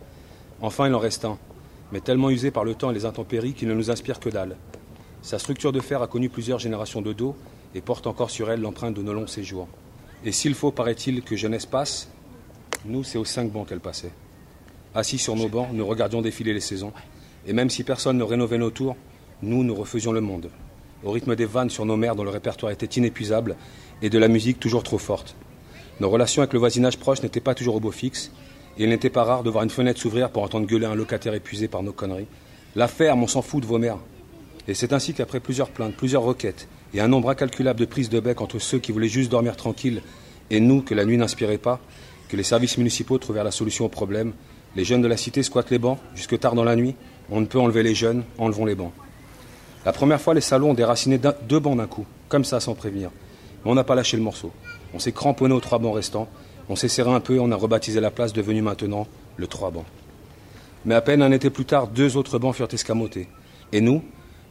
Enfin, il en reste un, mais tellement usé par le temps et les intempéries qu'il ne nous inspire que dalle. Sa structure de fer a connu plusieurs générations de dos et porte encore sur elle l'empreinte de nos longs séjours. Et s'il faut, paraît-il, que jeunesse passe, nous, c'est aux cinq bancs qu'elle passait. Assis sur nos bancs, nous regardions défiler les saisons. Et même si personne ne rénovait nos tours, nous, nous refaisions le monde. Au rythme des vannes sur nos mères dont le répertoire était inépuisable et de la musique toujours trop forte. Nos relations avec le voisinage proche n'étaient pas toujours au beau fixe, et il n'était pas rare de voir une fenêtre s'ouvrir pour entendre gueuler un locataire épuisé par nos conneries. La ferme, on s'en fout de vos mères. Et c'est ainsi qu'après plusieurs plaintes, plusieurs requêtes, et un nombre incalculable de prises de bec entre ceux qui voulaient juste dormir tranquille et nous que la nuit n'inspirait pas, que les services municipaux trouvèrent la solution au problème. Les jeunes de la cité squattent les bancs, jusque tard dans la nuit. On ne peut enlever les jeunes, enlevons les bancs. La première fois, les salons ont déraciné deux bancs d'un coup, comme ça, sans prévenir. Mais on n'a pas lâché le morceau. On s'est cramponné aux trois bancs restants. On s'est serré un peu et on a rebaptisé la place, devenue maintenant le trois bancs. Mais à peine un été plus tard, deux autres bancs furent escamotés. Et nous,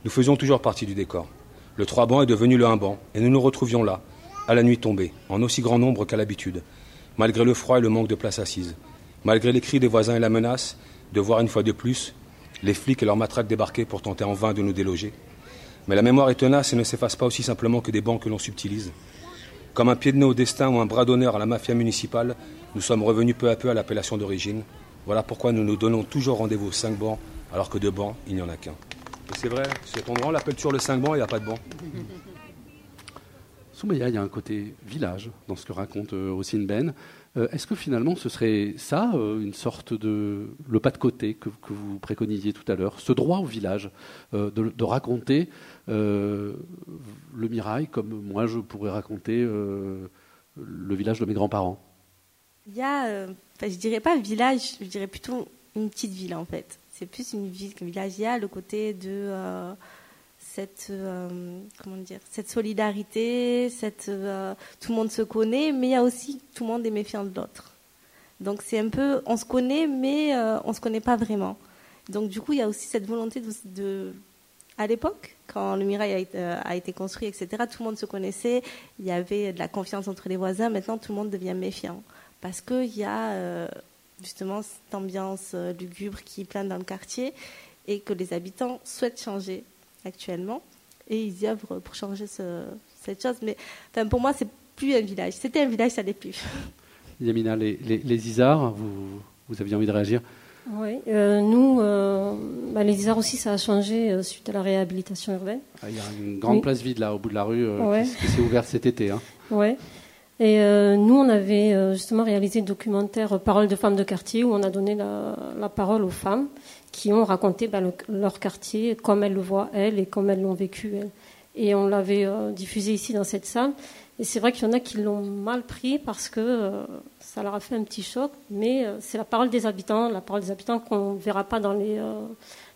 nous faisions toujours partie du décor. Le trois bancs est devenu le un banc, et nous nous retrouvions là, à la nuit tombée, en aussi grand nombre qu'à l'habitude, malgré le froid et le manque de place assise, malgré les cris des voisins et la menace de voir une fois de plus les flics et leurs matraques débarquer pour tenter en vain de nous déloger. Mais la mémoire est tenace et ne s'efface pas aussi simplement que des bancs que l'on subtilise. Comme un pied de nez au destin ou un bras d'honneur à la mafia municipale, nous sommes revenus peu à peu à l'appellation d'origine. Voilà pourquoi nous nous donnons toujours rendez-vous aux cinq bancs, alors que de bancs, il n'y en a qu'un. C'est vrai, c'est on l'appelle sur le cinq bancs, il n'y a pas de bancs. Soumeya, il y a un côté village dans ce que raconte euh, Ben. Euh, est-ce que finalement ce serait ça, euh, une sorte de le pas de côté que, vous préconisiez tout à l'heure, ce droit au village, euh, de, raconter le Mirail comme moi je pourrais raconter le village de mes grands-parents? Il y a, je dirais pas village, je dirais plutôt une petite ville en fait. C'est plus une ville qu'un village. Il y a le côté de cette, euh, comment dire, cette solidarité, euh, tout le monde se connaît, mais il y a aussi tout le monde est méfiant de l'autre. Donc c'est un peu, on se connaît, mais euh, on ne se connaît pas vraiment. Donc du coup, il y a aussi cette volonté de, à l'époque, quand le Mirail a été, construit, etc., tout le monde se connaissait, il y avait de la confiance entre les voisins. Maintenant, tout le monde devient méfiant parce qu'il y a justement cette ambiance lugubre qui plane dans le quartier et que les habitants souhaitent changer actuellement. Et ils y œuvrent pour changer cette chose. Mais enfin, pour moi, c'est plus un village. C'était un village, ça n'est plus. Yamina, les, les, Isards, vous, vous aviez envie de réagir? Oui, euh, nous, euh, bah, les Isards aussi, ça a changé euh, suite à la réhabilitation urbaine. Ah, il y a une grande place vide là, au bout de la rue, qui, s'est ouverte cet été. Hein. Oui. Et nous, on avait justement réalisé le documentaire Parole de femmes de quartier, où on a donné la, la parole aux femmes qui ont raconté ben, leur quartier comme elles le voient elles et comme elles l'ont vécu elles. Et on l'avait euh, diffusé ici dans cette salle. Et c'est vrai qu'il y en a qui l'ont mal pris parce que euh, ça leur a fait un petit choc, mais euh, c'est la parole des habitants, la parole des habitants qu'on ne verra pas dans les,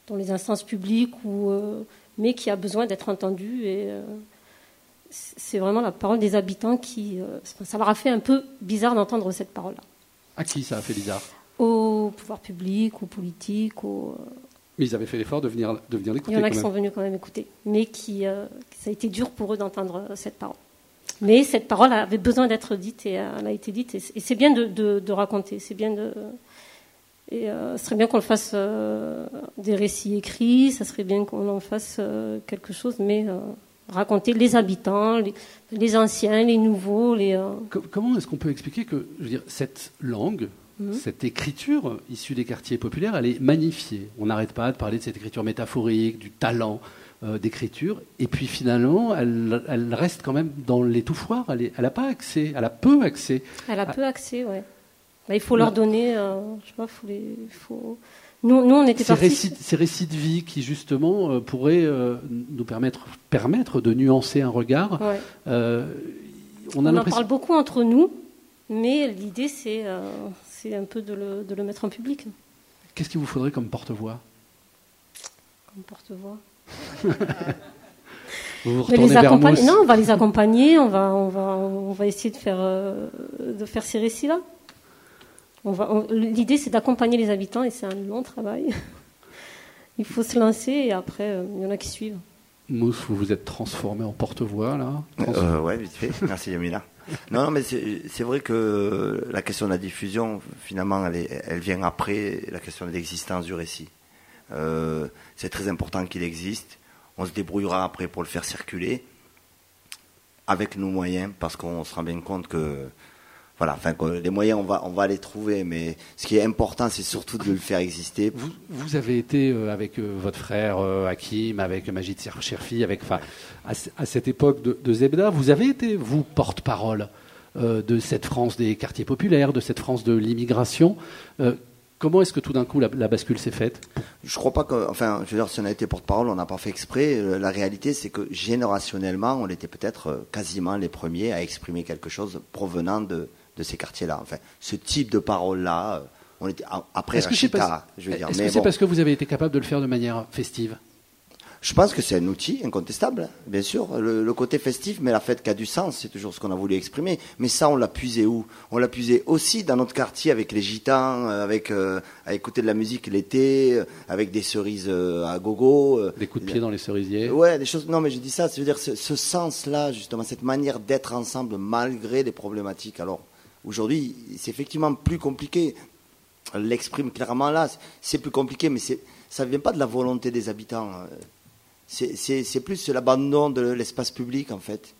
dans les instances publiques, ou, mais qui a besoin d'être entendue. Et c'est vraiment la parole des habitants qui. ça leur a fait un peu bizarre d'entendre cette parole-là. À qui ça a fait bizarre? Au pouvoir public, aux politiques. Aux... Mais ils avaient fait l'effort de venir, de venir l'écouter. Il y en a qui sont venus quand même écouter, mais qui, euh, ça a été dur pour eux d'entendre euh, cette parole. Mais cette parole avait besoin d'être dite et elle a été dite. Et c'est bien de, de, raconter, c'est bien de. Et euh, ce serait bien qu'on le fasse euh, des récits écrits, ça serait bien qu'on en fasse euh, quelque chose, mais euh, raconter les habitants, les, les anciens, les nouveaux. Les, euh, Co- Comment est-ce qu'on peut expliquer que je veux dire, cette langue, Mhm. cette écriture issue des quartiers populaires, elle est magnifiée On n'arrête pas de parler de cette écriture métaphorique, du talent euh, d'écriture, et puis finalement, elle, elle reste quand même dans l'étouffoir. Elle n'a pas accès, elle a peu accès. Elle a peu accès, ouais. Bah, il faut leur donner, euh, je sais pas, faut les, faut. Nous, nous, on était Ces récits, ces récits de vie qui justement euh, pourraient euh, nous permettre, permettre de nuancer un regard. Ouais. on en parle beaucoup entre nous, mais l'idée, c'est, c'est un peu de le, de le mettre en public, Qu'est-ce qu'il vous faudrait comme porte-voix? Comme porte-voix. Vous vous les accompagner, non, on va les accompagner, on va, on va, on va essayer de faire, euh, de faire ces récits-là. On va, on- l'idée, c'est d'accompagner les habitants et c'est un long travail. Il faut se lancer et après, euh, il y en a qui suivent. Mousse, vous vous êtes transformé en porte-voix là Euh, ouais, vite fait. Merci Yamina. Non, non, mais c'est c'est vrai que la question de la diffusion, finalement, elle, est- elle vient après la question de l'existence du récit. Euh, c'est très important qu'il existe. On se débrouillera après pour le faire circuler avec nos moyens, parce qu'on se rend bien compte que, voilà, enfin, les moyens, on va, on va les trouver, mais ce qui est important, c'est surtout de le faire exister. Vous, vous avez été euh, avec euh, votre frère euh, Hakim, avec Majid Cherfi, avec, enfin, à, à cette époque de, de Zebda, vous avez été, vous, porte-parole euh, de cette France des quartiers populaires, de cette France de l'immigration. Comment est-ce que tout d'un coup la, la bascule s'est faite? Je crois pas que, enfin, je veux dire, si on a été porte-parole, on n'a pas fait exprès. La réalité, c'est que générationnellement, on était peut-être quasiment les premiers à exprimer quelque chose provenant de, de ces quartiers-là. Enfin, ce type de parole-là, euh, on était après Rachida, parce, je veux dire. est-ce que c'est bon, parce que vous avez été capable de le faire de manière festive? Je pense que c'est un outil incontestable, hein, bien sûr. Le, le côté festif, mais la fête qui a du sens, c'est toujours ce qu'on a voulu exprimer. Mais ça, on l'a puisé où? On l'a puisé aussi dans notre quartier avec les gitans, euh, avec euh, à écouter de la musique l'été, avec des cerises euh, à gogo. euh, Des coups de pied dans les cerisiers Ouais, des choses. Non, mais je dis ça, c'est-à-dire ce, ce sens-là, justement, cette manière d'être ensemble malgré les problématiques. Alors, aujourd'hui, c'est effectivement plus compliqué. On l'exprime clairement là. C'est plus compliqué, mais ça ne vient pas de la volonté des habitants. euh. C'est, plus l'abandon de l'espace public, en fait.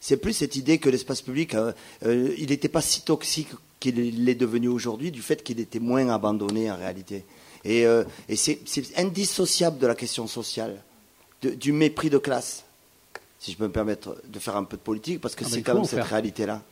C'est plus cette idée que l'espace public, euh, euh, il n'était pas si toxique qu'il l'est devenu aujourd'hui, du fait qu'il était moins abandonné en réalité. Et, euh, et c'est, indissociable de la question sociale, de- du mépris de classe, si je peux me permettre de faire un peu de politique, parce que Ah c'est quand même cette réalité-là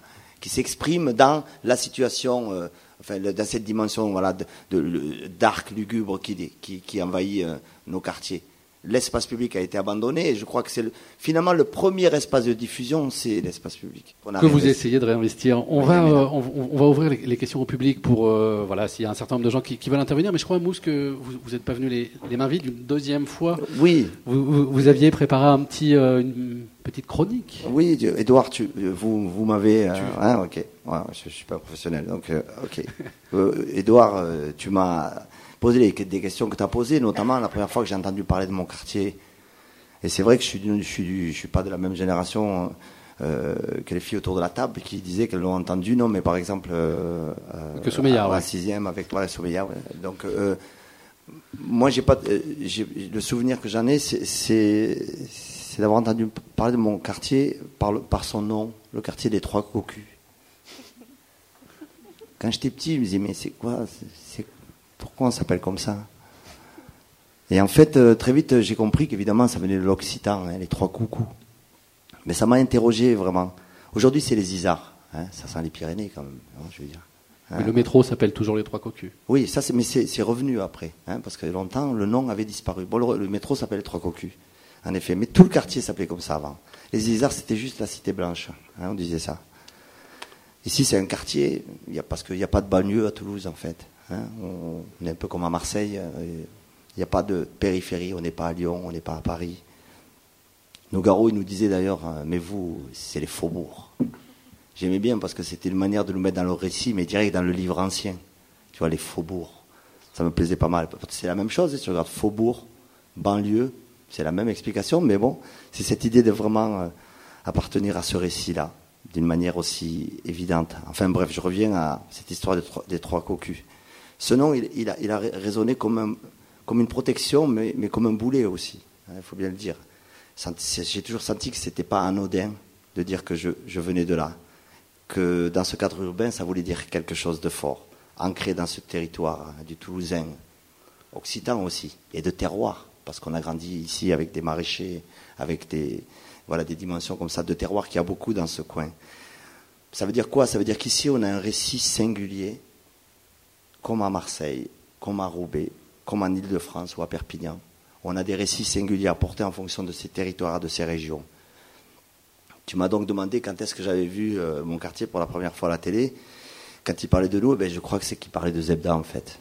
qui s'exprime dans la situation, euh, enfin, dans cette dimension voilà, de, de- d'arc lugubre qui, qui, qui envahit euh, nos quartiers. L'espace public a été abandonné et je crois que c'est le- finalement le premier espace de diffusion, c'est l'espace public. On que vous essayez de réinvestir. On Oui, va, évidemment. euh, on, on va ouvrir les, les questions au public pour euh, voilà s'il y a un certain nombre de gens qui, qui veulent intervenir. Mais je crois Mousse que vous n'êtes pas venu les, les mains vides une deuxième fois. Oui, Vous, vous- vous aviez préparé un petit, euh, une petite chronique. oui, Edouard, tu, vous, vous m'avez. hein, ok, Ouais, je, ne suis pas professionnel, donc ok. Edouard, tu m'as posé les- des questions que tu as posées, notamment la première fois que j'ai entendu parler de mon quartier. Et c'est vrai que je suis, je suis, je suis pas de la même génération euh, que les filles autour de la table qui disaient qu'elles l'ont entendu. Non, mais par exemple, euh, euh, Que la ouais. sixième avec voilà, Soumeya, ouais. Donc, euh, moi, j'ai pas, le souvenir que j'en ai, c'est- d'avoir entendu parler de mon quartier par, le- par son nom, le quartier des Trois Cocus. Quand j'étais petit, je me disais, mais c'est quoi c'est- Pourquoi on s'appelle comme ça Et en fait, euh, très vite, j'ai compris qu'évidemment, ça venait de l'occitan, hein, les Trois Coucous. Mais ça m'a interrogé vraiment. Aujourd'hui, c'est les Isards. hein, ça sent les Pyrénées quand même, hein, je veux dire. Mais Hein. le métro s'appelle toujours les Trois Cocus. Oui, ça c'est, mais c'est, revenu après, hein, parce que longtemps le nom avait disparu. Bon, le, le métro s'appelait les Trois Cocus, en effet, mais tout le quartier s'appelait comme ça avant. Les Isards c'était juste la cité blanche, hein, on disait ça. Ici c'est un quartier, il y a, parce qu'il n'y a pas de banlieue à Toulouse en fait. Hein. on, est un peu comme à Marseille, euh, il n'y a pas de périphérie, on n'est pas à Lyon, on n'est pas à Paris. Nougaro, il nous disait d'ailleurs, euh, mais vous, c'est les faubourgs. J'aimais bien parce que c'était une manière de nous mettre dans le récit, mais direct dans le livre ancien. Tu vois, les faubourgs. Ça me plaisait pas mal. C'est la même chose, si tu regardes faubourg, banlieue, c'est la même explication, mais bon, c'est cette idée de vraiment euh, appartenir à ce récit-là, d'une manière aussi évidente. Enfin bref, je reviens à cette histoire des trois cocus. Ce nom, il, a, résonné comme, un- comme une protection, mais, comme un boulet aussi. hein, Il faut bien le dire. J'ai toujours senti que c'était pas anodin de dire que je, je venais de là. Que dans ce cadre urbain, ça voulait dire quelque chose de fort, ancré dans ce territoire hein, du Toulousain, occitan aussi, et de terroir, parce qu'on a grandi ici avec des maraîchers, avec des, voilà, des dimensions comme ça de terroir qu'il y a beaucoup dans ce coin. Ça veut dire quoi? Ça veut dire qu'ici, on a un récit singulier, comme à Marseille, comme à Roubaix, comme en Ile-de-France ou à Perpignan. On a des récits singuliers apportés en fonction de ces territoires, de ces régions. Tu m'as donc demandé quand est-ce que j'avais vu euh, mon quartier pour la première fois à la télé. Quand il parlait de nous, ben, je crois que c'est qu'il parlait de Zebda en fait,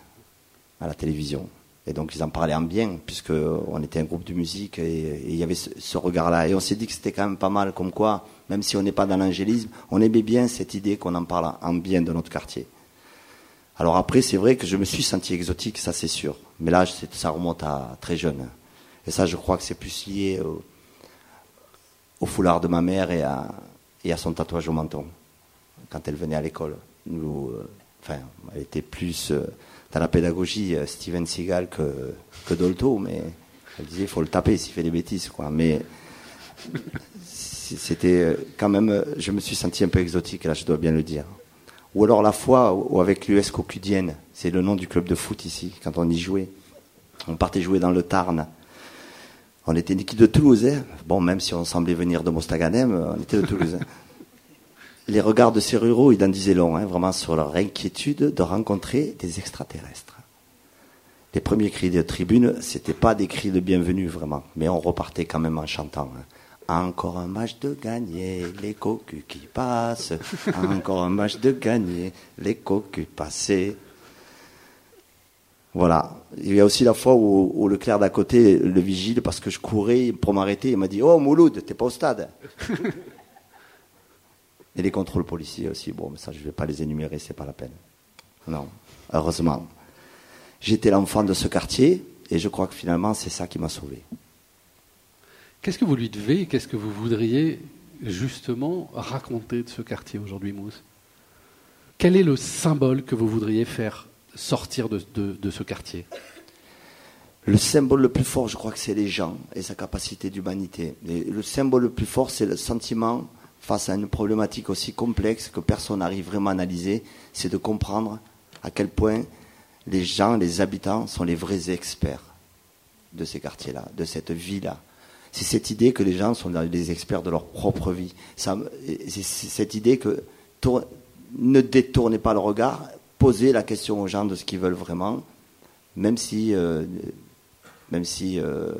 à la télévision. Et donc ils en parlaient en bien, puisqu'on était un groupe de musique et, et il y avait ce, ce regard-là. Et on s'est dit que c'était quand même pas mal, comme quoi, même si on n'est pas dans l'angélisme, on aimait bien cette idée qu'on en parle en bien de notre quartier. Alors après, c'est vrai que je me suis senti exotique, ça c'est sûr. Mais là, ça remonte à très jeune. Et ça, je crois que c'est plus lié au, foulard de ma mère et à, son tatouage au menton, quand elle venait à l'école. Nous, euh, enfin, elle était plus euh, dans la pédagogie euh, Steven Seagal que, Dolto, mais elle disait il faut le taper s'il fait des bêtises. Quoi. Mais c'était quand même, je me suis senti un peu exotique, là, je dois bien le dire. Ou alors la fois où avec l'US Cocudienne, c'est le nom du club de foot ici, quand on y jouait. On partait jouer dans le Tarn. On était une équipe de Toulouse. hein. Bon, même si on semblait venir de Mostaganem, euh, on était de Toulouse. hein. Les regards de ces ruraux, ils en disaient long, hein, vraiment sur leur inquiétude de rencontrer des extraterrestres. Les premiers cris de tribune, c'était pas des cris de bienvenue vraiment, mais on repartait quand même en chantant. hein. Encore un match de gagné, les cocus qui passent. Encore un match de gagné, les cocus passés. Voilà. Il y a aussi la fois où, où le clerc d'à côté, le vigile, parce que je courais pour m'arrêter, il m'a dit Oh Mouloud, t'es pas au stade Et les contrôles policiers aussi, bon, mais ça je vais pas les énumérer, c'est pas la peine. Non, heureusement. J'étais l'enfant de ce quartier et je crois que finalement c'est ça qui m'a sauvé. Qu'est-ce que vous lui devez qu'est-ce que vous voudriez justement raconter de ce quartier aujourd'hui, Mousse? Quel est le symbole que vous voudriez faire sortir de, de- ce quartier? Le symbole le plus fort, je crois que c'est les gens et sa capacité d'humanité. Le symbole le plus fort, c'est le sentiment face à une problématique aussi complexe que personne n'arrive vraiment à analyser, c'est de comprendre à quel point les gens, les habitants sont les vrais experts de ces quartiers-là, de cette vie-là. C'est cette idée que les gens sont les experts de leur propre vie. C'est cette idée que ne détournez pas le regard, posez la question aux gens de ce qu'ils veulent vraiment, même si, euh, même si, euh,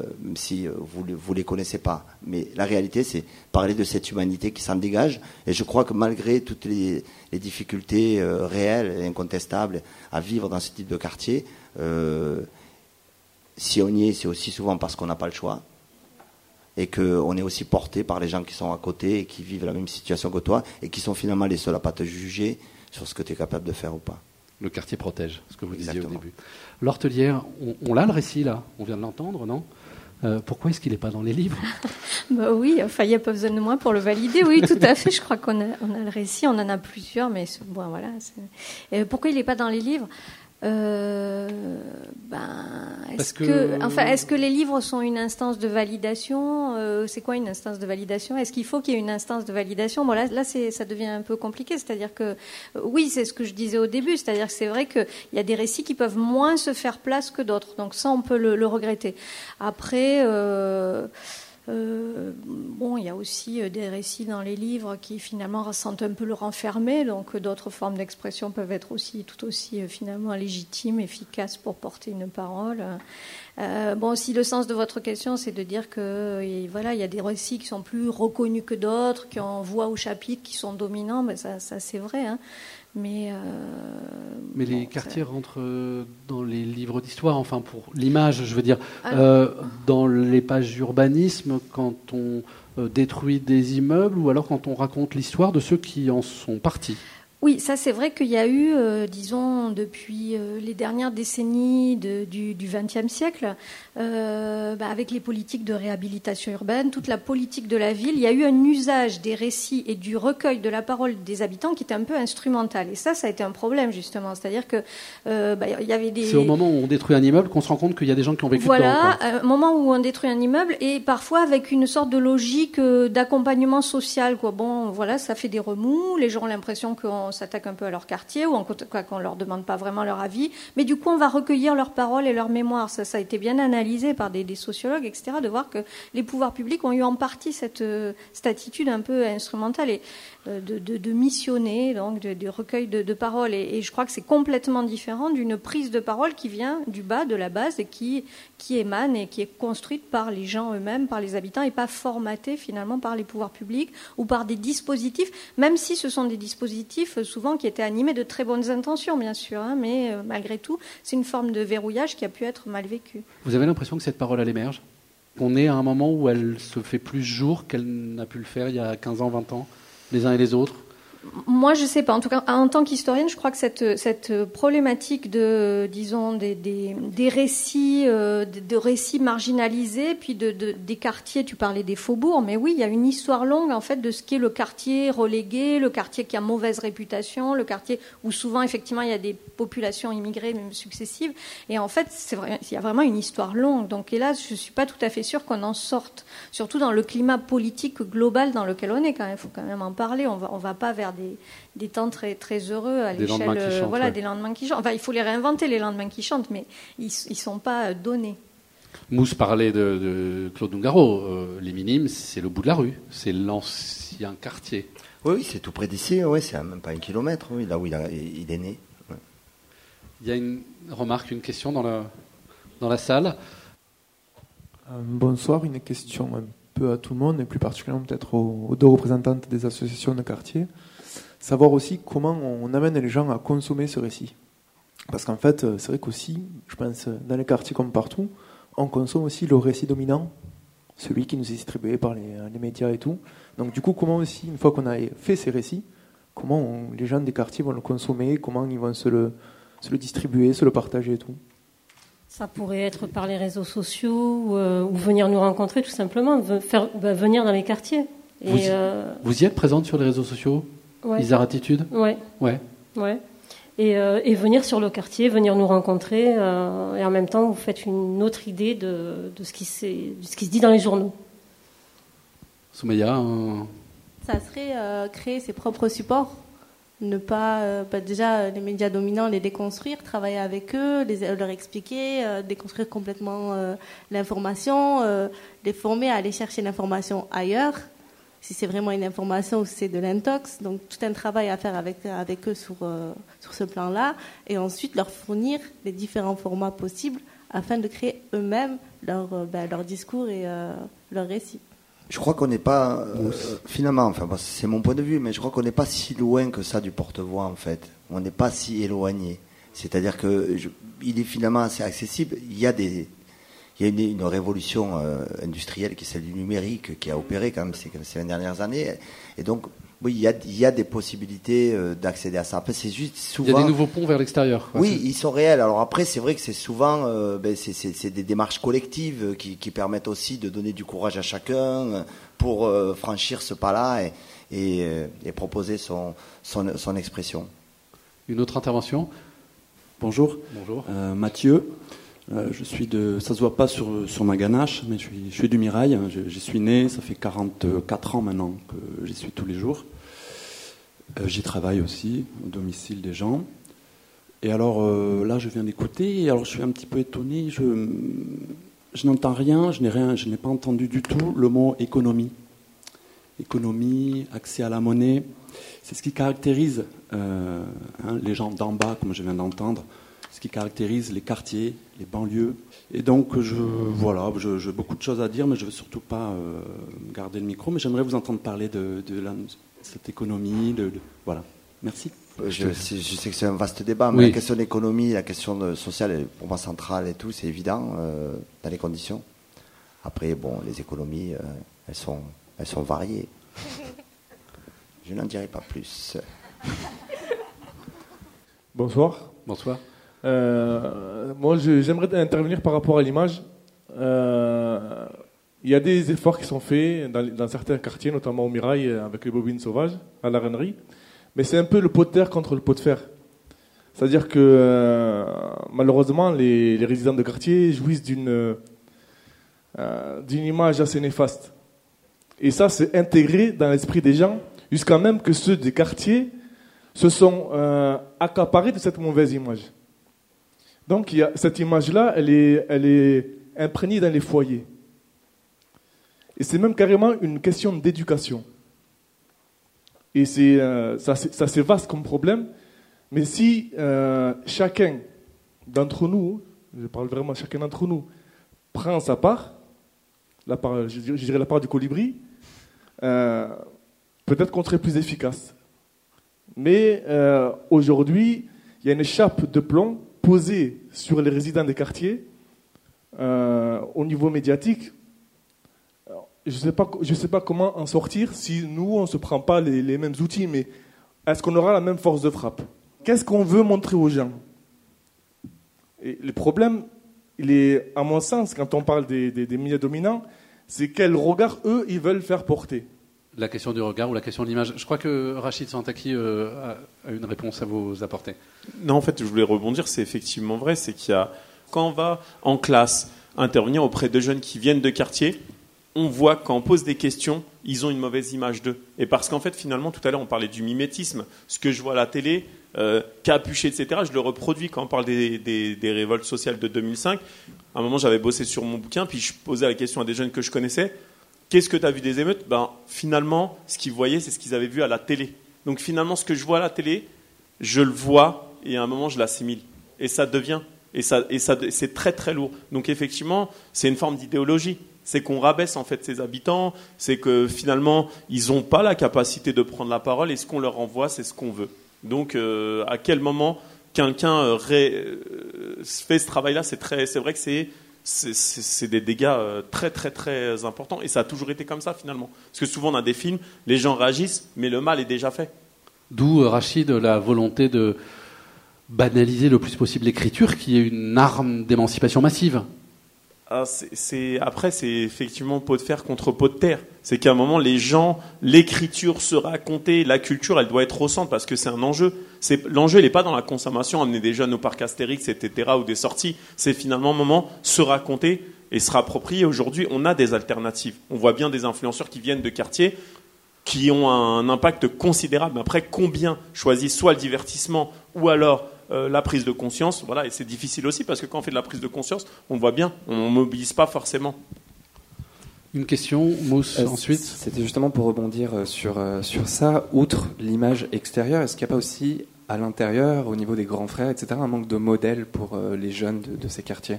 euh, vous ne les connaissez pas. Mais la réalité, c'est parler de cette humanité qui s'en dégage. Et je crois que malgré toutes les, difficultés réelles et incontestables à vivre dans ce type de quartier, si on y est, c'est aussi souvent parce qu'on n'a pas le choix et qu'on est aussi porté par les gens qui sont à côté et qui vivent la même situation que toi et qui sont finalement les seuls à pas te juger sur ce que tu es capable de faire ou pas. Le quartier protège, ce que vous disiez au début. L'Hortelière, on, on l'a le récit là, on vient de l'entendre, non? Euh, Pourquoi est-ce qu'il n'est pas dans les livres? Bah oui, enfin, il n'y a pas besoin de moi pour le valider. Oui, tout à fait. Je crois qu'on a, on a le récit, on en a plusieurs, mais bon, voilà. Et pourquoi il n'est pas dans les livres? Euh, ben, est-ce que, que- enfin, est-ce que les livres sont une instance de validation Euh, C'est quoi une instance de validation? Est-ce qu'il faut qu'il y ait une instance de validation? Bon, là, ça devient un peu compliqué. C'est-à-dire que, euh, oui, c'est ce que je disais au début. C'est-à-dire que c'est vrai qu'il y a des récits qui peuvent moins se faire place que d'autres. Donc ça, on peut le, le regretter. Après. Euh, euh, bon, il y a aussi euh, des récits dans les livres qui finalement sentent un peu le renfermé, donc euh, d'autres formes d'expression peuvent être aussi tout aussi finalement légitimes, efficaces pour porter une parole. Bon, si le sens de votre question, c'est de dire que voilà, il y a des récits qui sont plus reconnus que d'autres, qui ont voix au chapitre, qui sont dominants, mais ça, ça c'est vrai. hein. Mais, euh, Mais les quartiers rentrent euh, dans les livres d'histoire, enfin pour l'image, je veux dire, Ah. euh, dans les pages d'urbanisme, quand on détruit des immeubles ou alors quand on raconte l'histoire de ceux qui en sont partis. Oui, ça c'est vrai qu'il y a eu, euh, disons, depuis euh, les dernières décennies de- du XXe siècle, euh, bah, avec les politiques de réhabilitation urbaine, toute la politique de la ville, il y a eu un usage des récits et du recueil de la parole des habitants qui était un peu instrumental. Et ça, ça a été un problème justement. C'est-à-dire que bah, il y avait des C'est au moment où on détruit un immeuble qu'on se rend compte qu'il y a des gens qui ont vécu dedans. voilà, un moment où on détruit un immeuble et parfois avec une sorte de logique d'accompagnement social. Quoi. Bon, voilà, ça fait des remous. Les gens ont l'impression qu'on s'attaque un peu à leur quartier ou qu'on leur demande pas vraiment leur avis. Mais du coup, on va recueillir leurs paroles et leurs mémoires. Ça, a été bien analysé par des, sociologues, etc., de voir que les pouvoirs publics ont eu en partie cette, euh, attitude un peu instrumentale de, de, missionner, donc de, de recueil de, paroles. Et, je crois que c'est complètement différent d'une prise de parole qui vient du bas, de la base, et qui, qui émane et qui est construite par les gens eux-mêmes, par les habitants, et pas formatée finalement par les pouvoirs publics ou par des dispositifs, même si ce sont des dispositifs euh, souvent qui étaient animés de très bonnes intentions, bien sûr, hein, mais euh, malgré tout, c'est une forme de verrouillage qui a pu être mal vécu. Vous avez l'impression que cette parole, elle émerge? Qu'on est à un moment où elle se fait plus jour qu'elle n'a pu le faire il y a 15 ans, 20 ans, les uns et les autres Moi, je sais pas. En tout cas, en tant qu'historienne, je crois que cette, problématique de, disons, des, récits, euh, de, récits marginalisés, puis de, de- des quartiers. Tu parlais des faubourgs, mais oui, il y a une histoire longue en fait de ce qu'est le quartier relégué, le quartier qui a mauvaise réputation, le quartier où souvent effectivement il y a des populations immigrées même successives. Et en fait, il y a vraiment une histoire longue. Donc, hélas, je suis pas tout à fait sûre qu'on en sorte, surtout dans le climat politique global dans lequel on est. Quand même, faut quand même en parler. On va, va pas vers des, des temps très très heureux à l'échelle, euh, voilà, ouais. des lendemains qui chantent. Enfin, il faut les réinventer les lendemains qui chantent, mais ils, ils sont pas euh, donnés. Mousse parlait de, de Claude Nougaro. Euh, les Minimes, c'est le bout de la rue. C'est l'ancien quartier. Oui, oui, c'est tout près d'ici, oui, c'est même pas un kilomètre, oui, là où il, a- il est né. ouais. Il y a une remarque, une question dans la, dans la salle. Euh, bonsoir, une question un peu à tout le monde, et plus particulièrement peut-être aux, aux deux représentantes des associations de quartier. Savoir aussi comment on amène les gens à consommer ce récit. Parce qu'en fait, euh, c'est vrai qu'aussi, je pense, euh, dans les quartiers comme partout, on consomme aussi le récit dominant, celui qui nous est distribué par les, euh, les médias et tout. Donc du coup, comment aussi, une fois qu'on a fait ces récits, comment on- les gens des quartiers vont le consommer, comment ils vont se le, se le distribuer, se le partager et tout. Ça pourrait être par les réseaux sociaux ou, euh, ou venir nous rencontrer tout simplement, faire, bah, venir dans les quartiers. Et, Vous y, euh, vous y êtes présente sur les réseaux sociaux? Ouais. Isard Attitude Ouais. Ouais. Ouais. Et, euh, et venir sur le quartier, venir nous rencontrer, euh, et en même temps, vous faites une autre idée de, de ce, qui de ce qui se dit dans les journaux. Soumeya, un- Ça serait euh, créer ses propres supports. Ne pas, euh, bah, déjà, euh, les médias dominants, les déconstruire, travailler avec eux, les, euh, leur expliquer, euh, déconstruire complètement euh, l'information, euh, les former à aller chercher l'information ailleurs, si c'est vraiment une information ou si c'est de l'intox. Donc, tout un travail à faire avec, avec eux sur, euh, sur ce plan-là. Et ensuite, leur fournir les différents formats possibles afin de créer eux-mêmes leur, euh, bah, leur discours et euh, leur récit. Je crois qu'on n'est pas, euh, finalement, enfin bon, c'est mon point de vue, mais je crois qu'on n'est pas si loin que ça du porte-voix en fait. On n'est pas si éloigné. C'est-à-dire que je- il est finalement assez accessible. Il y a des, il y a une, une révolution euh, industrielle qui est celle du numérique qui a opéré quand même ces, ces 20 dernières années. Et donc, oui, il y a, il y a des possibilités euh, d'accéder à ça. Après, c'est juste il souvent. y a des nouveaux ponts vers l'extérieur. Oui, ils sont réels. Alors après, c'est vrai que c'est souvent euh, ben, c'est- c'est c'est des démarches collectives qui, qui permettent aussi de donner du courage à chacun pour euh, franchir ce pas-là et, et, et proposer son, son, son expression. Une autre intervention? Bonjour. Bonjour. Euh, Mathieu. Euh, je suis de. Ça se voit pas sur, sur ma ganache, mais je suis, du Mirail. J'y suis né, ça fait 44 ans maintenant que j'y suis tous les jours. Euh, J'y travaille aussi, au domicile des gens. Et alors euh, là, je viens d'écouter, et alors je suis un petit peu étonné. Je, je n'entends rien, je n'ai rien, je n'ai pas entendu du tout le mot économie. Économie, accès à la monnaie, c'est ce qui caractérise euh, hein, les gens d'en bas, comme je viens d'entendre, ce qui caractérise les quartiers, les banlieues. Et donc, je, voilà, je- j'ai beaucoup de choses à dire, mais je ne veux surtout pas euh, garder le micro. Mais j'aimerais vous entendre parler de, de la- cette économie. De, de- voilà. Merci. Euh, Je, sais que c'est un vaste débat, mais Oui. la question de l'économie, la question de- sociale est pour moi centrale et tout, c'est évident euh, dans les conditions. Après, bon, les économies, euh, elles, sont, elles sont variées. Je n'en dirai pas plus. Bonsoir. Bonsoir. Euh, moi, j'aimerais intervenir par rapport à l'image. Euh, Il y a des efforts qui sont faits dans, certains quartiers, notamment au Mirail, avec les bobines sauvages, à la Rennerie. Mais c'est un peu le pot de terre contre le pot de fer. C'est-à-dire que euh, malheureusement, les, les résidents de quartier jouissent d'une d'une image assez néfaste. Et ça, c'est intégré dans l'esprit des gens, jusqu'à même que ceux des quartiers se sont accaparés de cette mauvaise image. Donc cette image-là, elle est, elle est imprégnée dans les foyers. Et c'est même carrément une question d'éducation. Et c'est, euh, ça, c'est vaste comme problème. Mais si euh, chacun d'entre nous, je parle vraiment chacun d'entre nous, prend sa part, la part je, dirais, la part du colibri, euh, peut-être qu'on serait plus efficace. Mais aujourd'hui, il y a une chape de plomb posée sur les résidents des quartiers euh, au niveau médiatique. Alors, Je ne sais, pas- comment en sortir si nous, on ne se prend pas les, les mêmes outils, mais est-ce qu'on aura la même force de frappe? Qu'est-ce qu'on veut montrer aux gens? Et le problème, il est, à mon sens, quand on parle des, des, des médias dominants, c'est quel regard, eux, ils veulent faire porter. La question du regard ou la question de l'image. Je crois que Rachid Santaki euh, a- une réponse à vous apporter. Non, en fait, je voulais rebondir, c'est effectivement vrai, c'est qu'il y a, quand on va en classe intervenir auprès de jeunes qui viennent de quartier, on voit quand on pose des questions, ils ont une mauvaise image d'eux. Et parce qu'en fait, finalement, tout à l'heure, on parlait du mimétisme. Ce que je vois à la télé, euh, capuché, etc., je le reproduis quand on parle des- des révoltes sociales de 2005. À un moment, j'avais bossé sur mon bouquin, puis je posais la question à des jeunes que je connaissais. Qu'est-ce que tu as vu des émeutes? Ben, Finalement, ce qu'ils voyaient, c'est ce qu'ils avaient vu à la télé. Donc finalement, ce que je vois à la télé, je le vois et à un moment, je l'assimile. Et ça devient. Et, ça, et ça, c'est très très lourd. Donc effectivement, c'est une forme d'idéologie. C'est qu'on rabaisse en fait ces habitants, c'est que finalement, ils n'ont pas la capacité de prendre la parole et ce qu'on leur envoie, c'est ce qu'on veut. Donc euh, à quel moment quelqu'un euh, euh, fait ce travail-là, c'est très, c'est vrai que c'est c'est- des dégâts euh, très très très importants et ça a toujours été comme ça finalement. Parce que souvent on a des films, les gens réagissent, mais le mal est déjà fait. D'où, euh, Rachid, la volonté de banaliser le plus possible l'écriture, qui est une arme d'émancipation massive. Ah, c'est- après, c'est effectivement pot de fer contre pot de terre. C'est qu'à un moment, les gens, l'écriture se raconter, la culture, elle doit être au centre parce que c'est un enjeu. L'enjeu, n'est pas dans la consommation, amener des jeunes au parc Astérix, etc., ou des sorties. C'est finalement un moment se raconter et se rapproprier. Aujourd'hui, on a des alternatives. On voit bien des influenceurs qui viennent de quartiers qui ont un impact considérable. Après, combien choisissent soit le divertissement ou alors euh, la prise de conscience Voilà, et c'est difficile aussi parce que quand on fait de la prise de conscience, on voit bien, on ne mobilise pas forcément. Une question, Mousse, Euh, ensuite. C'était justement pour rebondir euh, sur, sur ça. Outre l'image extérieure, est-ce qu'il n'y a pas aussi à l'intérieur, au niveau des grands frères, etc., un manque de modèles pour les jeunes de, de ces quartiers?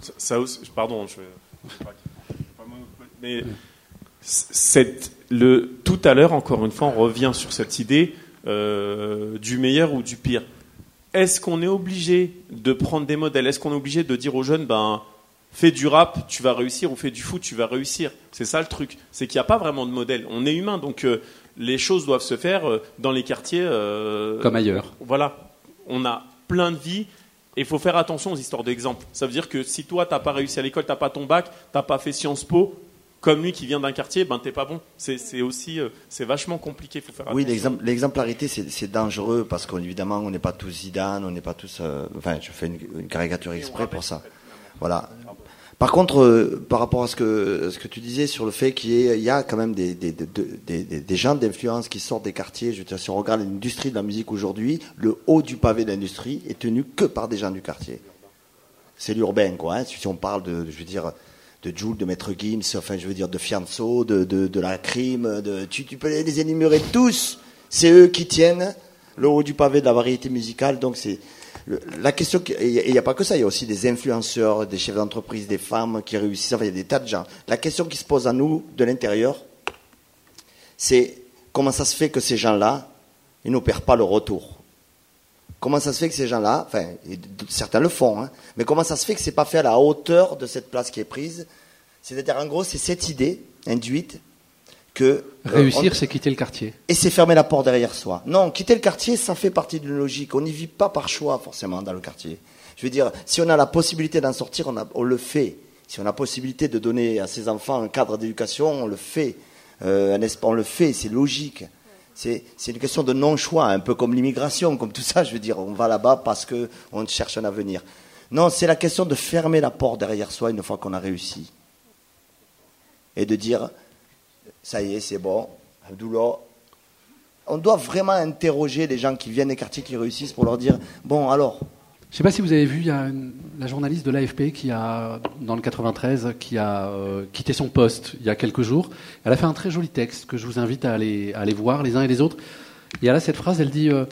Ça- Ça aussi, pardon, je vais. Mais cette, le, tout à l'heure, encore une fois, on revient sur cette idée euh, du meilleur ou du pire. Est-ce qu'on est obligé de prendre des modèles? Est-ce qu'on est obligé de dire aux jeunes, ben, fais du rap, tu vas réussir, ou fais du foot, tu vas réussir? C'est ça le truc. C'est qu'il n'y a pas vraiment de modèle. On est humain, donc euh, les choses doivent se faire euh, dans les quartiers. euh, Comme ailleurs. Voilà. On a plein de vies. Et il faut faire attention aux histoires d'exemple. Ça veut dire que si toi, t'as pas réussi à l'école, t'as pas ton bac, t'as pas fait Sciences Po, comme lui qui vient d'un quartier, ben t'es pas bon. C'est aussi, euh, c'est vachement compliqué. Faut faire Oui, l'exemplarité, c'est dangereux parce qu'évidemment, on n'est pas tous Zidane, on n'est pas tous. euh, enfin, je fais une, une caricature exprès pour ça. Voilà. Par contre, euh, par rapport à ce que, ce que tu disais sur le fait qu'il y, a quand même des, des, des, des- des- des gens d'influence qui sortent des quartiers, je veux dire, si on regarde l'industrie de la musique aujourd'hui, le haut du pavé de l'industrie est tenu que par des gens du quartier. C'est l'urbain, quoi. hein. Si on parle de, je veux dire, de Jules, de Maître Gims, enfin, je veux dire, de Fianso, de, de, la crime, de, tu, tu peux les, énumérer tous. C'est eux qui tiennent le haut du pavé de la variété musicale. Donc, c'est la question. il n'y a pas que ça. Il y a aussi des influenceurs, des chefs d'entreprise, des femmes qui réussissent. Enfin, il y a des tas de gens. La question qui se pose à nous de l'intérieur, c'est comment ça se fait que ces gens-là, ils n'opèrent pas le retour? Comment ça se fait que ces gens-là, enfin, certains le font, hein, mais comment ça se fait que c'est pas fait à la hauteur de cette place qui est prise? C'est-à-dire, en gros, c'est cette idée induite que euh, Réussir, on- c'est quitter le quartier. et c'est fermer la porte derrière soi. Non, quitter le quartier, ça fait partie d'une logique. On n'y vit pas par choix forcément dans le quartier. Je veux dire, si on a la possibilité d'en sortir, on, a- on le fait. Si on a la possibilité de donner à ses enfants un cadre d'éducation, on le fait. Euh, on le fait, c'est logique. C'est une question de non-choix, un peu comme l'immigration, comme tout ça. Je veux dire, on va là-bas parce que on cherche un avenir. Non, c'est la question de fermer la porte derrière soi une fois qu'on a réussi. Et de dire, ça y est, c'est bon, Abdullah. On doit vraiment interroger les gens qui viennent des quartiers qui réussissent pour leur dire, bon alors, Je ne sais pas si vous avez vu, il y a la journaliste de l'AFP qui a, dans le 93, qui a euh, quitté son poste il y a quelques jours. Elle a fait un très joli texte que je vous invite à aller, voir les uns et les autres. Et elle a cette phrase, elle dit euh,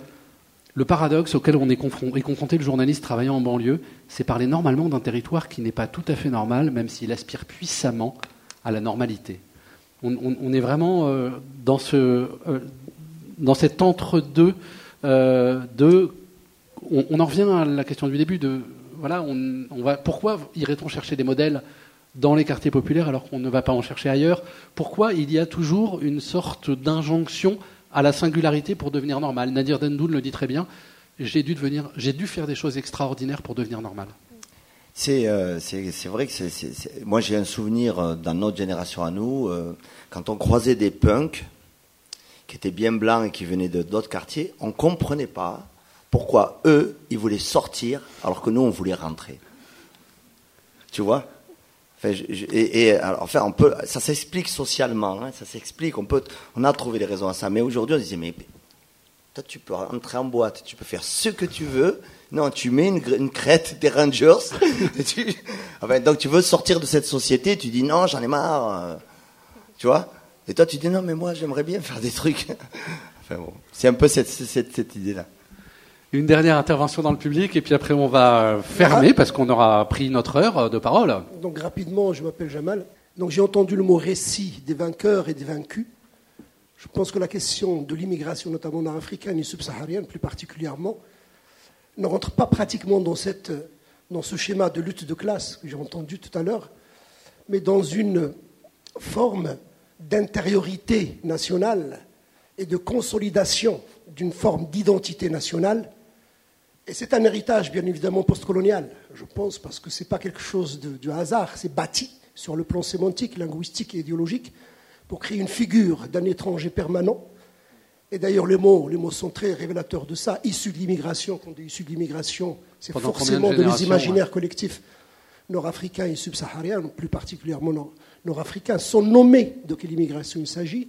Le paradoxe auquel on est, confron- est confronté le journaliste travaillant en banlieue, c'est parler normalement d'un territoire qui n'est pas tout à fait normal, même s'il aspire puissamment à la normalité. On, est vraiment euh, dans, ce, dans cet entre-deux de on, en revient à la question du début voilà, on, va, pourquoi irait-on chercher des modèles dans les quartiers populaires alors qu'on ne va pas en chercher ailleurs? Pourquoi il y a toujours une sorte d'injonction à la singularité pour devenir normal? Nadir Dendoun le dit très bien. J'ai dû devenir, j'ai dû faire des choses extraordinaires pour devenir normal. C'est euh, vrai que moi j'ai un souvenir euh, dans notre génération à nous euh, quand on croisait des punks qui étaient bien blancs et qui venaient de d'autres quartiers, on comprenait pas pourquoi eux ils voulaient sortir alors que nous on voulait rentrer. Tu vois? Enfin, je- je- et, et, alors, enfin, on peut, ça s'explique socialement, hein, ça s'explique. On peut, on a trouvé des raisons à ça. Mais aujourd'hui, on disait, mais toi, tu peux entrer en boîte, tu peux faire ce que tu veux. Non, tu mets une, crête des Rangers. et tu- enfin, donc, tu veux sortir de cette société, tu dis non, j'en ai marre. euh, Tu vois? Et toi, tu dis non, mais moi, j'aimerais bien faire des trucs. enfin, bon, c'est un peu cette, cette, cette idée-là. Une dernière intervention dans le public et puis après on va fermer parce qu'on aura pris notre heure de parole. Donc rapidement, je m'appelle Jamal. Donc j'ai entendu le mot récit des vainqueurs et des vaincus. Je pense que la question de l'immigration, notamment nord-africaine et subsaharienne plus particulièrement, ne rentre pas pratiquement dans, cette, dans ce schéma de lutte de classe que j'ai entendu tout à l'heure, mais dans une forme d'intériorité nationale et de consolidation d'une forme d'identité nationale. Et c'est un héritage, bien évidemment, postcolonial, je pense, parce que ce n'est pas quelque chose de, du hasard, c'est bâti sur le plan sémantique, linguistique et idéologique pour créer une figure d'un étranger permanent. Et d'ailleurs, les mots, les mots sont très révélateurs de ça. Issu de l'immigration, quand on dit issu de l'immigration, c'est combien de forcément de, les imaginaires ouais. collectifs nord-africains et subsahariens, plus particulièrement nord- nord-africains, sont nommés de quelle immigration il s'agit.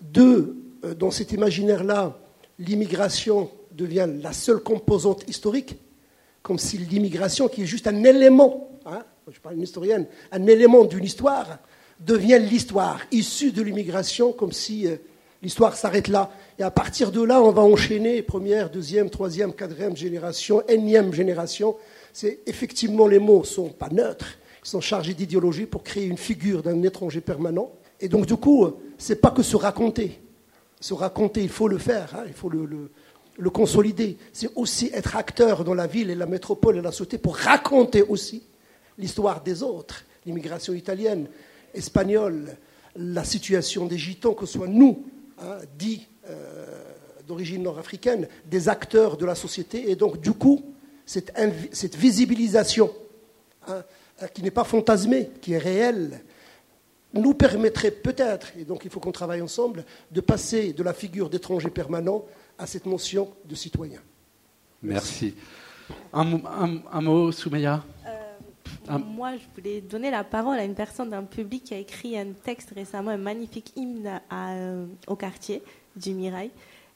Deux, euh, dans cet imaginaire-là, l'immigration devient la seule composante historique, comme si l'immigration, qui est juste un élément, hein, je parle d'une historienne, un élément d'une histoire, devient l'histoire issue de l'immigration, comme si euh, l'histoire s'arrête là. Et à partir de là, on va enchaîner première, deuxième, troisième, quatrième génération, énième génération. C'est effectivement les mots sont pas neutres, ils sont chargés d'idéologie pour créer une figure d'un étranger permanent. Et donc du coup, euh, c'est pas que se raconter. Se raconter, il faut le faire, hein, il faut le, le- le consolider. C'est aussi être acteur dans la ville et la métropole et la société pour raconter aussi l'histoire des autres, l'immigration italienne, espagnole, la situation des gitans, que ce soit nous, hein, dits euh, d'origine nord-africaine, des acteurs de la société. Et donc, du coup, cette, visibilisation, hein, euh, qui n'est pas fantasmée, qui est réelle, nous permettrait peut-être, et donc il faut qu'on travaille ensemble, de passer de la figure d'étranger permanent à cette notion de citoyen. Merci. Un, mot- un- un mot, Soumeya? Un- Moi, je voulais donner la parole à une personne d'un public qui a écrit un texte récemment, un magnifique hymne à, euh, au quartier du Mirail.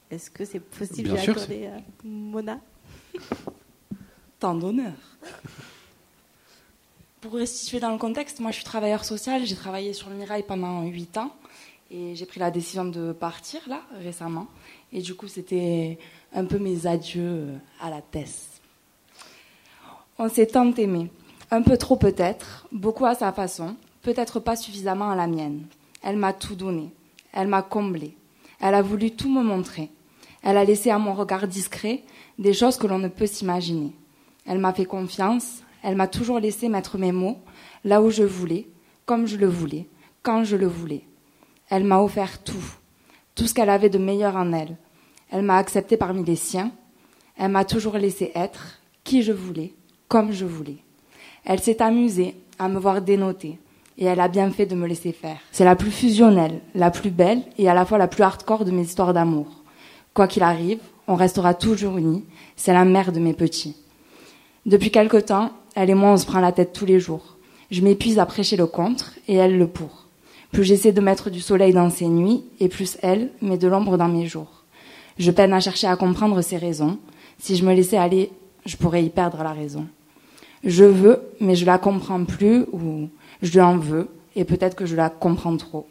Est-ce que c'est possible Bien de sûr, l'accorder à Mona? Tant d'honneur. Pour restituer dans le contexte, moi je suis travailleur social, j'ai travaillé sur le Mirail pendant 8 ans et j'ai pris la décision de partir là récemment. Et du coup, c'était un peu mes adieux à la thèse. On s'est tant aimé, un peu trop peut-être, beaucoup à sa façon, peut-être pas suffisamment à la mienne. Elle m'a tout donné, elle m'a comblé, elle a voulu tout me montrer. Elle a laissé à mon regard discret des choses que l'on ne peut s'imaginer. Elle m'a fait confiance, elle m'a toujours laissé mettre mes mots là où je voulais, comme je le voulais, quand je le voulais. Elle m'a offert tout, tout ce qu'elle avait de meilleur en elle. Elle m'a accepté parmi les siens. Elle m'a toujours laissé être qui je voulais, comme je voulais. Elle s'est amusée à me voir dénoter, et elle a bien fait de me laisser faire. C'est la plus fusionnelle, la plus belle et à la fois la plus hardcore de mes histoires d'amour. Quoi qu'il arrive, on restera toujours unis. C'est la mère de mes petits. Depuis quelque temps, elle et moi, on se prend la tête tous les jours. Je m'épuise à prêcher le contre et elle le pour. Plus j'essaie de mettre du soleil dans ses nuits, et plus elle met de l'ombre dans mes jours. Je peine à chercher à comprendre ses raisons. Si je me laissais aller, je pourrais y perdre la raison. Je veux, mais je la comprends plus, ou je lui en veux, et peut-être que je la comprends trop.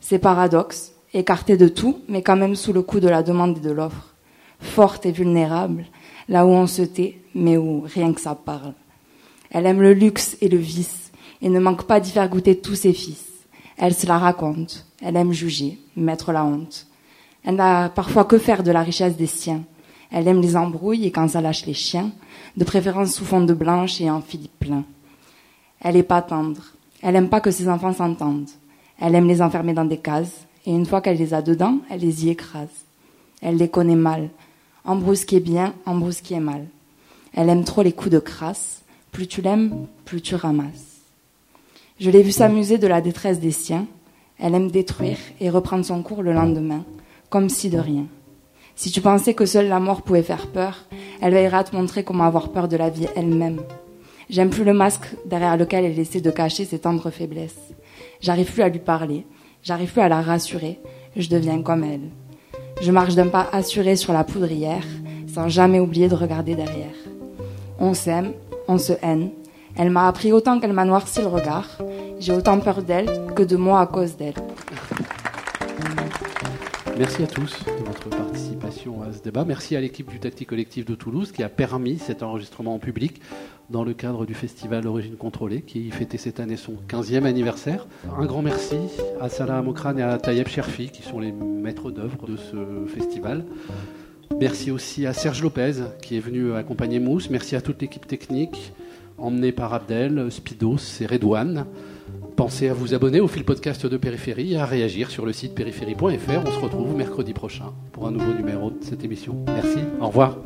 C'est paradoxe, écartée de tout, mais quand même sous le coup de la demande et de l'offre. Forte et vulnérable, là où on se tait, mais où rien que ça parle. Elle aime le luxe et le vice, et ne manque pas d'y faire goûter tous ses fils. Elle se la raconte, elle aime juger, mettre la honte. Elle n'a parfois que faire de la richesse des siens. Elle aime les embrouilles et quand ça lâche les chiens, de préférence sous fond de blanche et en philippe plein. Elle est pas tendre. Elle aime pas que ses enfants s'entendent. Elle aime les enfermer dans des cases, et une fois qu'elle les a dedans, elle les y écrase. Elle les connaît mal. Embrousse qui est bien, embrousse qui est mal. Elle aime trop les coups de crasse. Plus tu l'aimes, plus tu ramasses. Je l'ai vue s'amuser de la détresse des siens. Elle aime détruire et reprendre son cours le lendemain, comme si de rien. Si tu pensais que seule la mort pouvait faire peur, elle veillera à te montrer comment avoir peur de la vie elle-même. J'aime plus le masque derrière lequel elle essaie de cacher ses tendres faiblesses. J'arrive plus à lui parler, j'arrive plus à la rassurer, je deviens comme elle. Je marche d'un pas assuré sur la poudrière, sans jamais oublier de regarder derrière. On s'aime, on se haine. Elle m'a appris autant qu'elle m'a noirci le regard. J'ai autant peur d'elle que de moi à cause d'elle. Merci à tous de votre participation à ce débat. Merci à l'équipe du Tactique Collectif de Toulouse qui a permis cet enregistrement en public dans le cadre du festival Origine Contrôlée qui fêtait cette année son 15e anniversaire. Un grand merci à Salah Amokran et à Tayeb Cherfi qui sont les maîtres d'œuvre de ce festival. Merci aussi à Serge Lopez qui est venu accompagner Mousse. Merci à toute l'équipe technique emmenée par Abdel, Spidos et Redouane. Pensez à vous abonner au fil podcast de Périphérie et à réagir sur le site périphérie.fr. On se retrouve mercredi prochain pour un nouveau numéro de cette émission. Merci, au revoir.